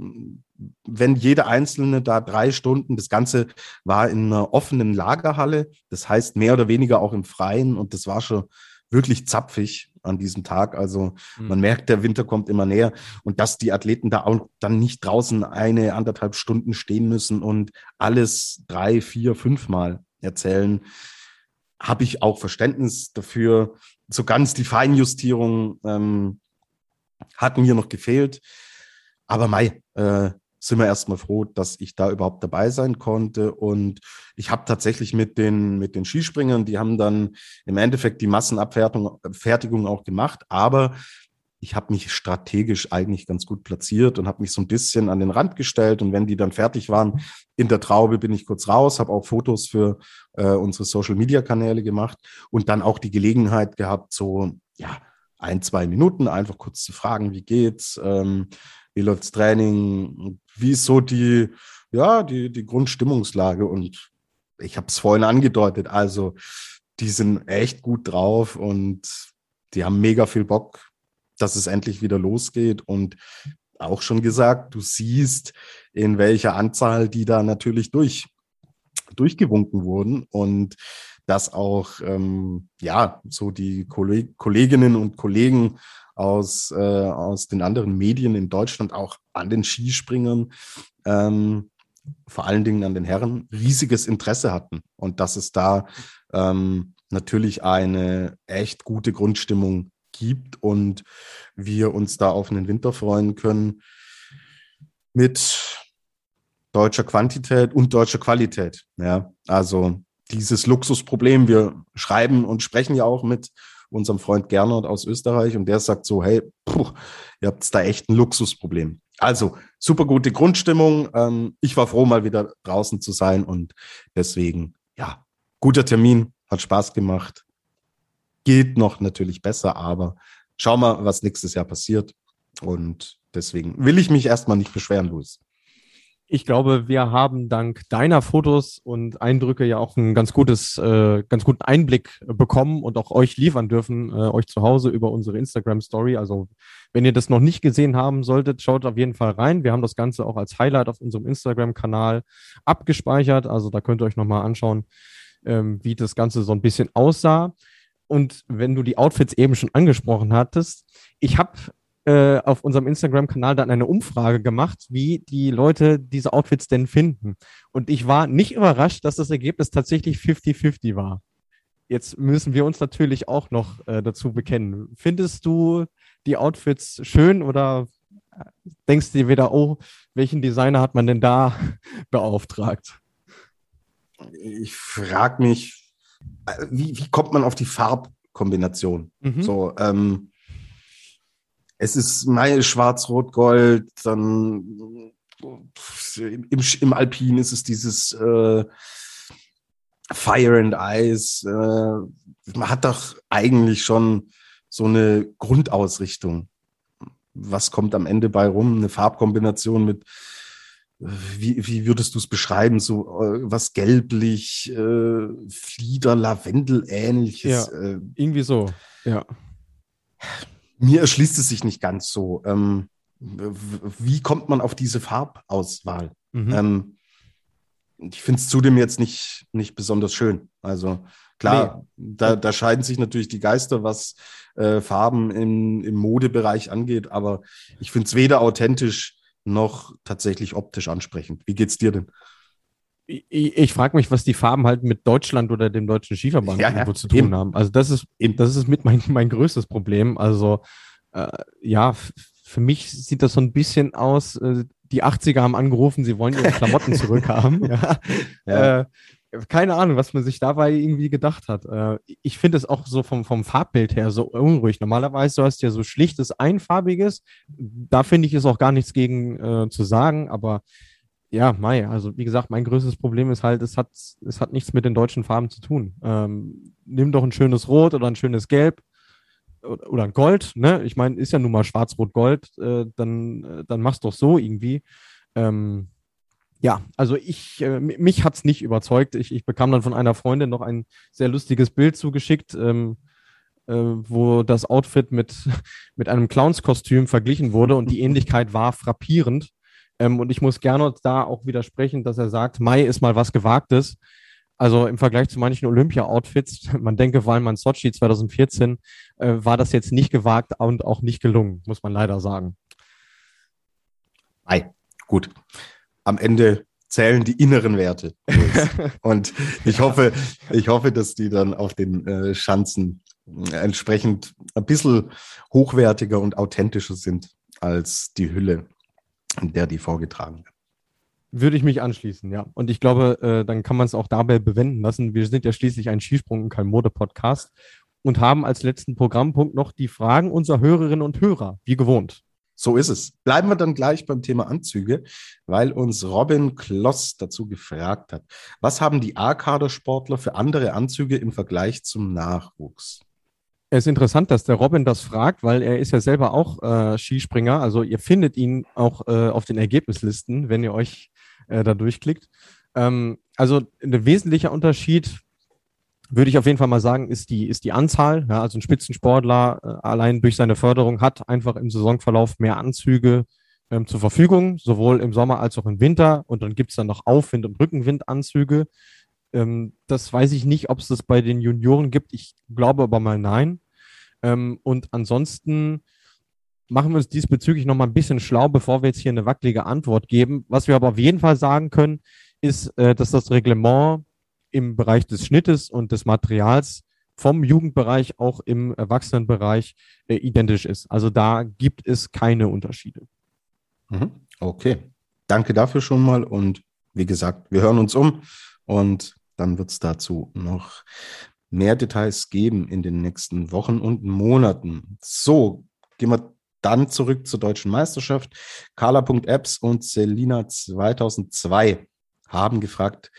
wenn jede einzelne da drei Stunden, das Ganze war in einer offenen Lagerhalle, das heißt mehr oder weniger auch im Freien und das war schon wirklich zapfig an diesem Tag. Also mhm. man merkt, der Winter kommt immer näher und dass die Athleten da auch dann nicht draußen eine, anderthalb Stunden stehen müssen und alles drei, vier, fünfmal erzählen, habe ich auch Verständnis dafür. So ganz die Feinjustierung ähm, hat mir noch gefehlt. Aber Mai, äh, sind wir erstmal froh, dass ich da überhaupt dabei sein konnte. Und ich habe tatsächlich mit den, mit den Skispringern, die haben dann im Endeffekt die Massenabfertigung auch gemacht, aber ich habe mich strategisch eigentlich ganz gut platziert und habe mich so ein bisschen an den Rand gestellt. Und wenn die dann fertig waren in der Traube, bin ich kurz raus, habe auch Fotos für äh, unsere Social-Media-Kanäle gemacht und dann auch die Gelegenheit gehabt, so ja ein, zwei Minuten einfach kurz zu fragen, wie geht's, ähm, wie läuft's Training, wie ist so die, ja, die, die Grundstimmungslage? Und ich habe es vorhin angedeutet, also die sind echt gut drauf und die haben mega viel Bock, dass es endlich wieder losgeht. Und auch schon gesagt, du siehst, in welcher Anzahl die da natürlich durch, durchgewunken wurden und dass auch, ähm, ja, so die Kolleg Kolleginnen und Kollegen aus, äh, aus den anderen Medien in Deutschland auch an den Skispringern, ähm, vor allen Dingen an den Herren, riesiges Interesse hatten und dass es da ähm, natürlich eine echt gute Grundstimmung gibt und wir uns da auf einen Winter freuen können mit deutscher Quantität und deutscher Qualität. Ja, also dieses Luxusproblem, wir schreiben und sprechen ja auch mit unserem Freund Gernot aus Österreich und der sagt so, hey, puh, ihr habt da echt ein Luxusproblem. Also super gute Grundstimmung. Ähm, ich war froh, mal wieder draußen zu sein und deswegen, ja, guter Termin, hat Spaß gemacht. Geht noch natürlich besser, aber schau mal, was nächstes Jahr passiert. Und deswegen will ich mich erstmal nicht beschweren, Luis. Ich glaube, wir haben dank deiner Fotos und Eindrücke ja auch einen ganz gutes, äh, ganz guten Einblick bekommen und auch euch liefern dürfen, äh, euch zu Hause über unsere Instagram Story. Also, wenn ihr das noch nicht gesehen haben solltet, schaut auf jeden Fall rein. Wir haben das Ganze auch als Highlight auf unserem Instagram-Kanal abgespeichert. Also, da könnt ihr euch nochmal anschauen, ähm, wie das Ganze so ein bisschen aussah. Und wenn du die Outfits eben schon angesprochen hattest, ich habe äh, auf unserem Instagram-Kanal dann eine Umfrage gemacht, wie die Leute diese Outfits denn finden. Und ich war nicht überrascht, dass das Ergebnis tatsächlich 50-50 war. Jetzt müssen wir uns natürlich auch noch äh, dazu bekennen. Findest du die Outfits schön oder denkst du dir wieder, oh, welchen Designer hat man denn da beauftragt? Ich frage mich, äh, wie, wie kommt man auf die Farbkombination? Mhm. So, ähm, es ist Mai Schwarz-Rot-Gold, dann im, im Alpin ist es dieses äh, Fire and Ice. Äh, man hat doch eigentlich schon so eine Grundausrichtung. Was kommt am Ende bei rum? Eine Farbkombination mit, äh, wie, wie würdest du es beschreiben? So äh, was gelblich, äh, Flieder, Lavendel ähnliches. Ja, äh, irgendwie so, ja. Mir erschließt es sich nicht ganz so. Ähm, wie kommt man auf diese Farbauswahl? Mhm. Ähm, ich finde es zudem jetzt nicht, nicht besonders schön. Also klar, nee. da, da scheiden sich natürlich die Geister, was äh, Farben im, im Modebereich angeht, aber ich finde es weder authentisch noch tatsächlich optisch ansprechend. Wie geht's dir denn? Ich, ich frage mich, was die Farben halt mit Deutschland oder dem deutschen Skiverband ja, ja, zu tun eben. haben. Also das ist, eben. das ist mit mein, mein größtes Problem. Also äh, ja, für mich sieht das so ein bisschen aus, äh, die 80er haben angerufen, sie wollen ihre Klamotten zurückhaben. Ja. ja. Äh, keine Ahnung, was man sich dabei irgendwie gedacht hat. Äh, ich finde es auch so vom, vom Farbbild her so unruhig. Normalerweise, du hast ja so schlichtes, einfarbiges. Da finde ich es auch gar nichts gegen äh, zu sagen, aber ja, Mai, also wie gesagt, mein größtes Problem ist halt, es hat, es hat nichts mit den deutschen Farben zu tun. Ähm, nimm doch ein schönes Rot oder ein schönes Gelb oder ein Gold, ne? Ich meine, ist ja nun mal Schwarz-Rot-Gold, äh, dann, äh, dann mach's doch so irgendwie. Ähm, ja, also ich, äh, mich hat's nicht überzeugt. Ich, ich bekam dann von einer Freundin noch ein sehr lustiges Bild zugeschickt, ähm, äh, wo das Outfit mit, mit einem Clownskostüm verglichen wurde und die Ähnlichkeit war frappierend. Ähm, und ich muss gerne da auch widersprechen, dass er sagt, Mai ist mal was Gewagtes. Also im Vergleich zu manchen Olympia-Outfits, man denke vor allem an Sochi 2014, äh, war das jetzt nicht gewagt und auch nicht gelungen, muss man leider sagen. Ei, gut. Am Ende zählen die inneren Werte. und ich hoffe, ich hoffe, dass die dann auf den äh, Schanzen äh, entsprechend ein bisschen hochwertiger und authentischer sind als die Hülle, der die vorgetragen wird. Würde ich mich anschließen, ja. Und ich glaube, äh, dann kann man es auch dabei bewenden lassen. Wir sind ja schließlich ein Skisprung und kein Mode-Podcast und haben als letzten Programmpunkt noch die Fragen unserer Hörerinnen und Hörer, wie gewohnt. So ist es. Bleiben wir dann gleich beim Thema Anzüge, weil uns Robin Kloss dazu gefragt hat. Was haben die A-Kader-Sportler für andere Anzüge im Vergleich zum Nachwuchs? Es ist interessant, dass der Robin das fragt, weil er ist ja selber auch äh, Skispringer. Also ihr findet ihn auch äh, auf den Ergebnislisten, wenn ihr euch äh, da durchklickt. Ähm, also ein wesentlicher Unterschied, würde ich auf jeden Fall mal sagen, ist die, ist die Anzahl. Ja, also ein Spitzensportler äh, allein durch seine Förderung hat einfach im Saisonverlauf mehr Anzüge ähm, zur Verfügung, sowohl im Sommer als auch im Winter. Und dann gibt's dann noch Aufwind- und Rückenwindanzüge. Ähm, das weiß ich nicht, ob es das bei den Junioren gibt. Ich glaube aber mal nein. Ähm, und ansonsten machen wir uns diesbezüglich noch mal ein bisschen schlau, bevor wir jetzt hier eine wackelige Antwort geben. Was wir aber auf jeden Fall sagen können, ist, äh, dass das Reglement im Bereich des Schnittes und des Materials vom Jugendbereich auch im Erwachsenenbereich äh, identisch ist. Also da gibt es keine Unterschiede. Mhm. Okay, danke dafür schon mal und wie gesagt, wir hören uns um und dann wird es dazu noch mehr Details geben in den nächsten Wochen und Monaten. So, gehen wir dann zurück zur deutschen Meisterschaft. Carla.apps und Selina 2002 haben gefragt,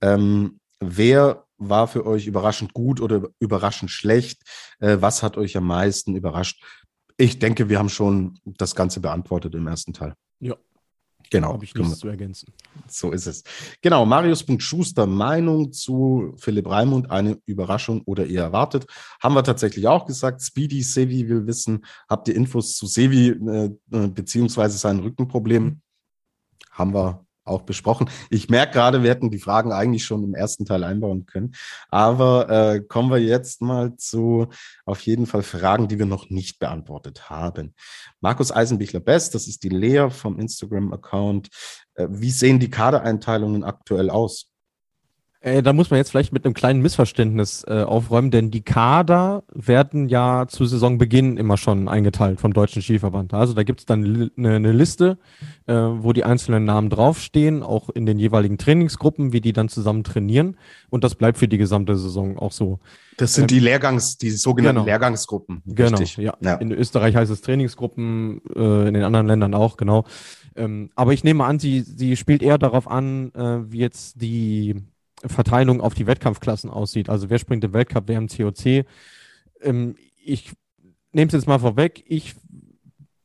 ähm, wer war für euch überraschend gut oder überraschend schlecht? Äh, was hat euch am meisten überrascht? Ich denke, wir haben schon das Ganze beantwortet im ersten Teil. Ja, Genau. Habe ich nichts zu ergänzen. So ist es. Genau, Marius.schuster Meinung zu Philipp Raimund, eine Überraschung oder eher erwartet. Haben wir tatsächlich auch gesagt. Speedy Sevi will wissen, habt ihr Infos zu Sevi äh, äh beziehungsweise sein Rückenproblem? Mhm. Haben wir auch besprochen. Ich merke gerade, wir hätten die Fragen eigentlich schon im ersten Teil einbauen können. Aber äh, kommen wir jetzt mal zu auf jeden Fall Fragen, die wir noch nicht beantwortet haben. Markus Eisenbichler-Best, das ist die Lea vom Instagram-Account. Äh, wie sehen die Kadereinteilungen aktuell aus? Äh, da muss man jetzt vielleicht mit einem kleinen Missverständnis äh, aufräumen, denn die Kader werden ja zu Saisonbeginn immer schon eingeteilt vom Deutschen Skiverband. Also da gibt es dann eine, eine Liste, äh, wo die einzelnen Namen draufstehen, auch in den jeweiligen Trainingsgruppen, wie die dann zusammen trainieren. Und das bleibt für die gesamte Saison auch so. Das sind ähm, die Lehrgangs, die sogenannten genau. Lehrgangsgruppen. Genau, ja. ja. In Österreich heißt es Trainingsgruppen, äh, in den anderen Ländern auch, genau. Ähm, aber ich nehme an, sie, sie spielt eher darauf an, äh, wie jetzt die Verteilung auf die Wettkampfklassen aussieht. Also wer springt im Weltcup, wer im COC. Ähm, ich nehme es jetzt mal vorweg. Ich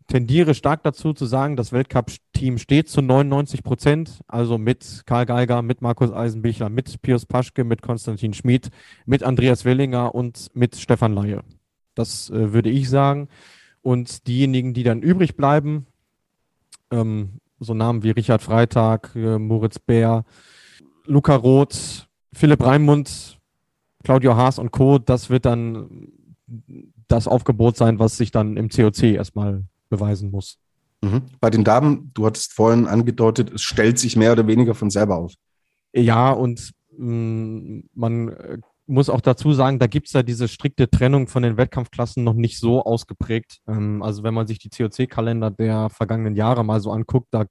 tendiere stark dazu zu sagen, das Weltcup-Team steht zu 99 Prozent, also mit Karl Geiger, mit Markus Eisenbichler, mit Pius Paschke, mit Konstantin Schmid, mit Andreas Wellinger und mit Stefan Laie. Das äh, würde ich sagen. Und diejenigen, die dann übrig bleiben, ähm, so Namen wie Richard Freitag, äh, Moritz Bär, Luca Roth, Philipp Raimund, Claudio Haas und Co., das wird dann das Aufgebot sein, was sich dann im COC erstmal beweisen muss. Mhm. Bei den Damen, du hattest vorhin angedeutet, es stellt sich mehr oder weniger von selber auf. Ja, und mh, mm, man äh, muss auch dazu sagen, da gibt es ja diese strikte Trennung von den Wettkampfklassen noch nicht so ausgeprägt. Ähm, also wenn man sich die COC-Kalender der vergangenen Jahre mal so anguckt, da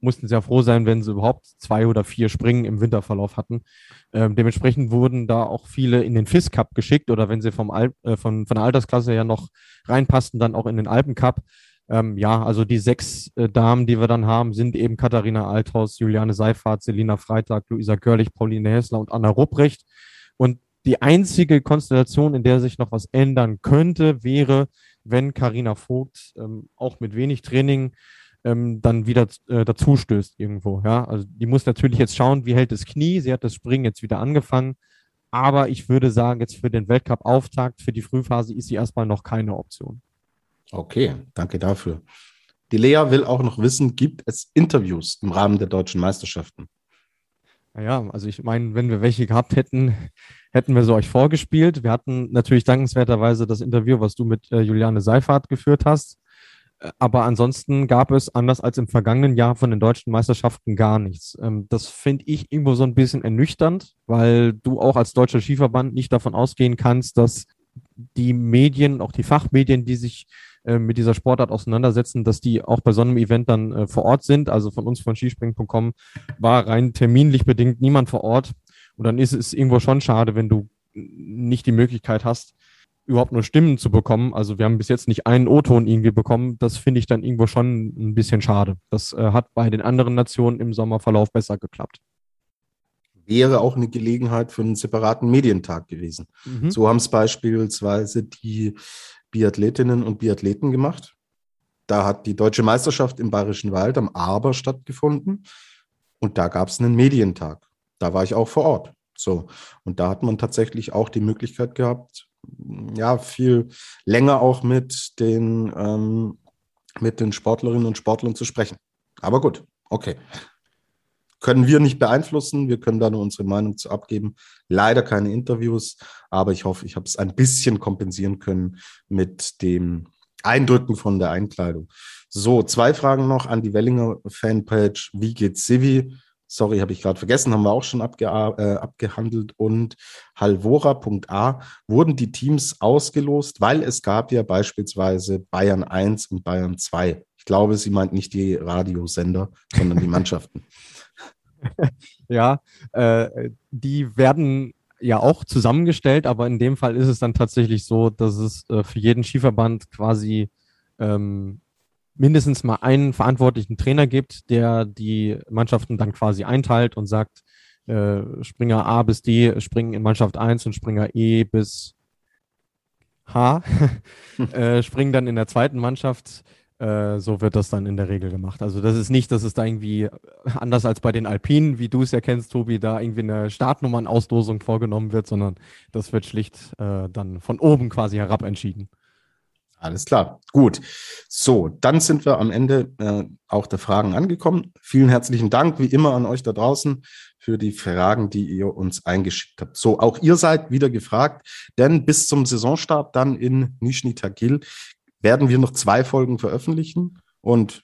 mussten ja froh sein, wenn sie überhaupt zwei oder vier Springen im Winterverlauf hatten. Ähm, dementsprechend wurden da auch viele in den FIS Cup geschickt oder wenn sie vom Al äh, von, von der Altersklasse ja noch reinpassten, dann auch in den Alpen Cup. Ähm, ja, also die sechs äh, Damen, die wir dann haben, sind eben Katharina Althaus, Juliane Seifert, Selina Freitag, Luisa Görlich, Pauline Hessler und Anna Rupprecht. Und die einzige Konstellation, in der sich noch was ändern könnte, wäre, wenn Karina Vogt ähm, auch mit wenig Training ähm, dann wieder äh, dazu stößt irgendwo. Ja, also die muss natürlich jetzt schauen, wie hält das Knie. Sie hat das Springen jetzt wieder angefangen. Aber ich würde sagen, jetzt für den Weltcup-Auftakt, für die Frühphase ist sie erstmal noch keine Option. Okay, danke dafür. Die Lea will auch noch wissen, gibt es Interviews im Rahmen der deutschen Meisterschaften? Naja, also ich meine, wenn wir welche gehabt hätten, hätten wir sie euch vorgespielt. Wir hatten natürlich dankenswerterweise das Interview, was du mit äh, Juliane Seifert geführt hast. Aber ansonsten gab es, anders als im vergangenen Jahr von den deutschen Meisterschaften, gar nichts. Ähm, das finde ich irgendwo so ein bisschen ernüchternd, weil du auch als deutscher Skiverband nicht davon ausgehen kannst, dass die Medien, auch die Fachmedien, die sich äh, mit dieser Sportart auseinandersetzen, dass die auch bei so einem Event dann äh, vor Ort sind. Also von uns von skispringen.com war rein terminlich bedingt niemand vor Ort. Und dann ist es irgendwo schon schade, wenn du nicht die Möglichkeit hast, überhaupt nur Stimmen zu bekommen. Also wir haben bis jetzt nicht einen O-Ton irgendwie bekommen. Das finde ich dann irgendwo schon ein bisschen schade. Das äh, hat bei den anderen Nationen im Sommerverlauf besser geklappt. Wäre auch eine Gelegenheit für einen separaten Medientag gewesen. Mhm. So haben es beispielsweise die Biathletinnen und Biathleten gemacht. Da hat die deutsche Meisterschaft im Bayerischen Wald am Aber stattgefunden und da gab es einen Medientag. Da war ich auch vor Ort. So. Und da hat man tatsächlich auch die Möglichkeit gehabt, ja, viel länger auch mit den, ähm, mit den Sportlerinnen und Sportlern zu sprechen. Aber gut, okay. Können wir nicht beeinflussen. Wir können da nur unsere Meinung zu abgeben. Leider keine Interviews, aber ich hoffe, ich habe es ein bisschen kompensieren können mit dem Eindrücken von der Einkleidung. So, zwei Fragen noch an die Wellinger Fanpage. Wie geht's Civi? Sorry, habe ich gerade vergessen, haben wir auch schon abge äh, abgehandelt. Und Halvora.a wurden die Teams ausgelost, weil es gab ja beispielsweise Bayern 1 und Bayern 2. Ich glaube, sie meint nicht die Radiosender, sondern die Mannschaften. ja, äh, die werden ja auch zusammengestellt, aber in dem Fall ist es dann tatsächlich so, dass es äh, für jeden Skiverband quasi ähm, mindestens mal einen verantwortlichen Trainer gibt, der die Mannschaften dann quasi einteilt und sagt, äh, Springer A bis D springen in Mannschaft 1 und Springer E bis H äh, springen dann in der zweiten Mannschaft. Äh, so wird das dann in der Regel gemacht. Also das ist nicht, dass es da irgendwie anders als bei den Alpinen, wie du es ja kennst, Tobi, da irgendwie eine Startnummernauslosung vorgenommen wird, sondern das wird schlicht äh, dann von oben quasi herab entschieden. Alles klar, gut. So, dann sind wir am Ende äh, auch der Fragen angekommen. Vielen herzlichen Dank, wie immer, an euch da draußen für die Fragen, die ihr uns eingeschickt habt. So, auch ihr seid wieder gefragt, denn bis zum Saisonstart dann in Nizhny Tagil werden wir noch zwei Folgen veröffentlichen und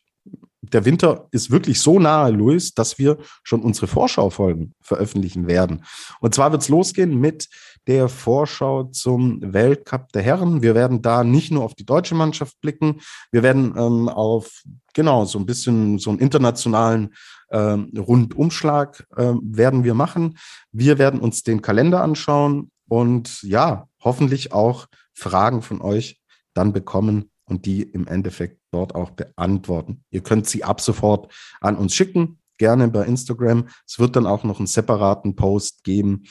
der Winter ist wirklich so nahe, Luis, dass wir schon unsere Vorschaufolgen veröffentlichen werden. Und zwar wird es losgehen mit der Vorschau zum Weltcup der Herren. Wir werden da nicht nur auf die deutsche Mannschaft blicken, wir werden ähm, auf genau so ein bisschen so einen internationalen ähm, Rundumschlag äh, werden wir machen. Wir werden uns den Kalender anschauen und ja, hoffentlich auch Fragen von euch dann bekommen und die im Endeffekt dort auch beantworten. Ihr könnt sie ab sofort an uns schicken, gerne bei Instagram. Es wird dann auch noch einen separaten Post geben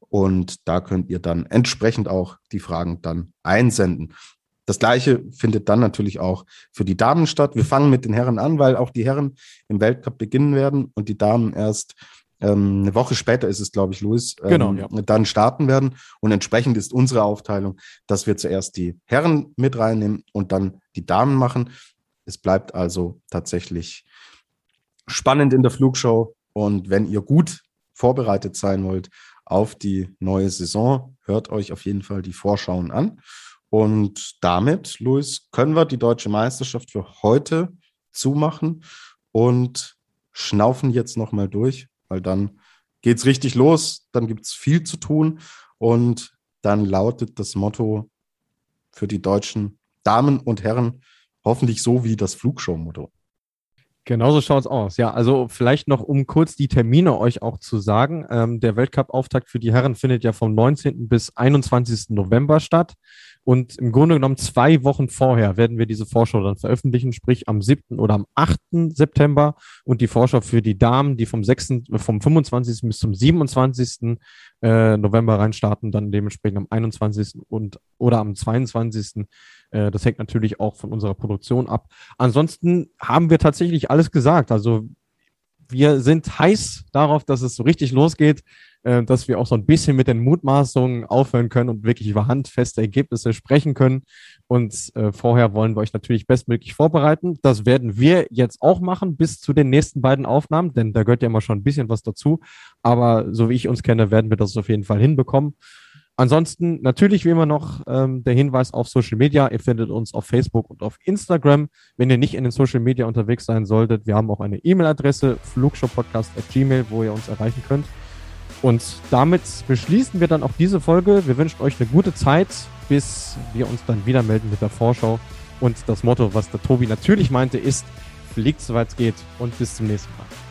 und da könnt ihr dann entsprechend auch die Fragen dann einsenden. Das gleiche findet dann natürlich auch für die Damen statt. Wir fangen mit den Herren an, weil auch die Herren im Weltcup beginnen werden und die Damen erst ähm, eine Woche später ist es, glaube ich, Luis, ähm, genau, ja. dann starten werden. Und entsprechend ist unsere Aufteilung, dass wir zuerst die Herren mit reinnehmen und dann die Damen machen. Es bleibt also tatsächlich spannend in der Flugshow. Und wenn ihr gut vorbereitet sein wollt auf die neue Saison, hört euch auf jeden Fall die Vorschauen an. Und damit, Luis, können wir die deutsche Meisterschaft für heute zumachen und schnaufen jetzt nochmal durch, weil dann geht es richtig los, dann gibt es viel zu tun und dann lautet das Motto für die deutschen Damen und Herren hoffentlich so wie das Flugshow-Motto. Genauso schaut es aus. Ja, also vielleicht noch, um kurz die Termine euch auch zu sagen. Ähm, der Weltcup-Auftakt für die Herren findet ja vom 19. bis 21. November statt. Und im Grunde genommen zwei Wochen vorher werden wir diese Vorschau dann veröffentlichen, sprich am 7. oder am 8. September und die Vorschau für die Damen, die vom 6., vom 25. bis zum 27. Äh, November reinstarten, dann dementsprechend am 21. und oder am 22. Äh, das hängt natürlich auch von unserer Produktion ab. Ansonsten haben wir tatsächlich alles gesagt. Also wir sind heiß darauf, dass es so richtig losgeht äh, dass wir auch so ein bisschen mit den Mutmaßungen aufhören können und wirklich über handfeste Ergebnisse sprechen können. Und äh, vorher wollen wir euch natürlich bestmöglich vorbereiten. Das werden wir jetzt auch machen bis zu den nächsten beiden Aufnahmen, denn da gehört ja immer schon ein bisschen was dazu. Aber so wie ich uns kenne, werden wir das auf jeden Fall hinbekommen. Ansonsten natürlich wie immer noch ähm, der Hinweis auf Social Media. Ihr findet uns auf Facebook und auf Instagram. Wenn ihr nicht in den Social Media unterwegs sein solltet, wir haben auch eine E-Mail-Adresse, flugshowpodcast.gmail, wo ihr uns erreichen könnt. Und damit beschließen wir dann auch diese Folge. Wir wünschen euch eine gute Zeit, bis wir uns dann wieder melden mit der Vorschau. Und das Motto, was der Tobi natürlich meinte, ist, fliegt soweit es geht und bis zum nächsten Mal.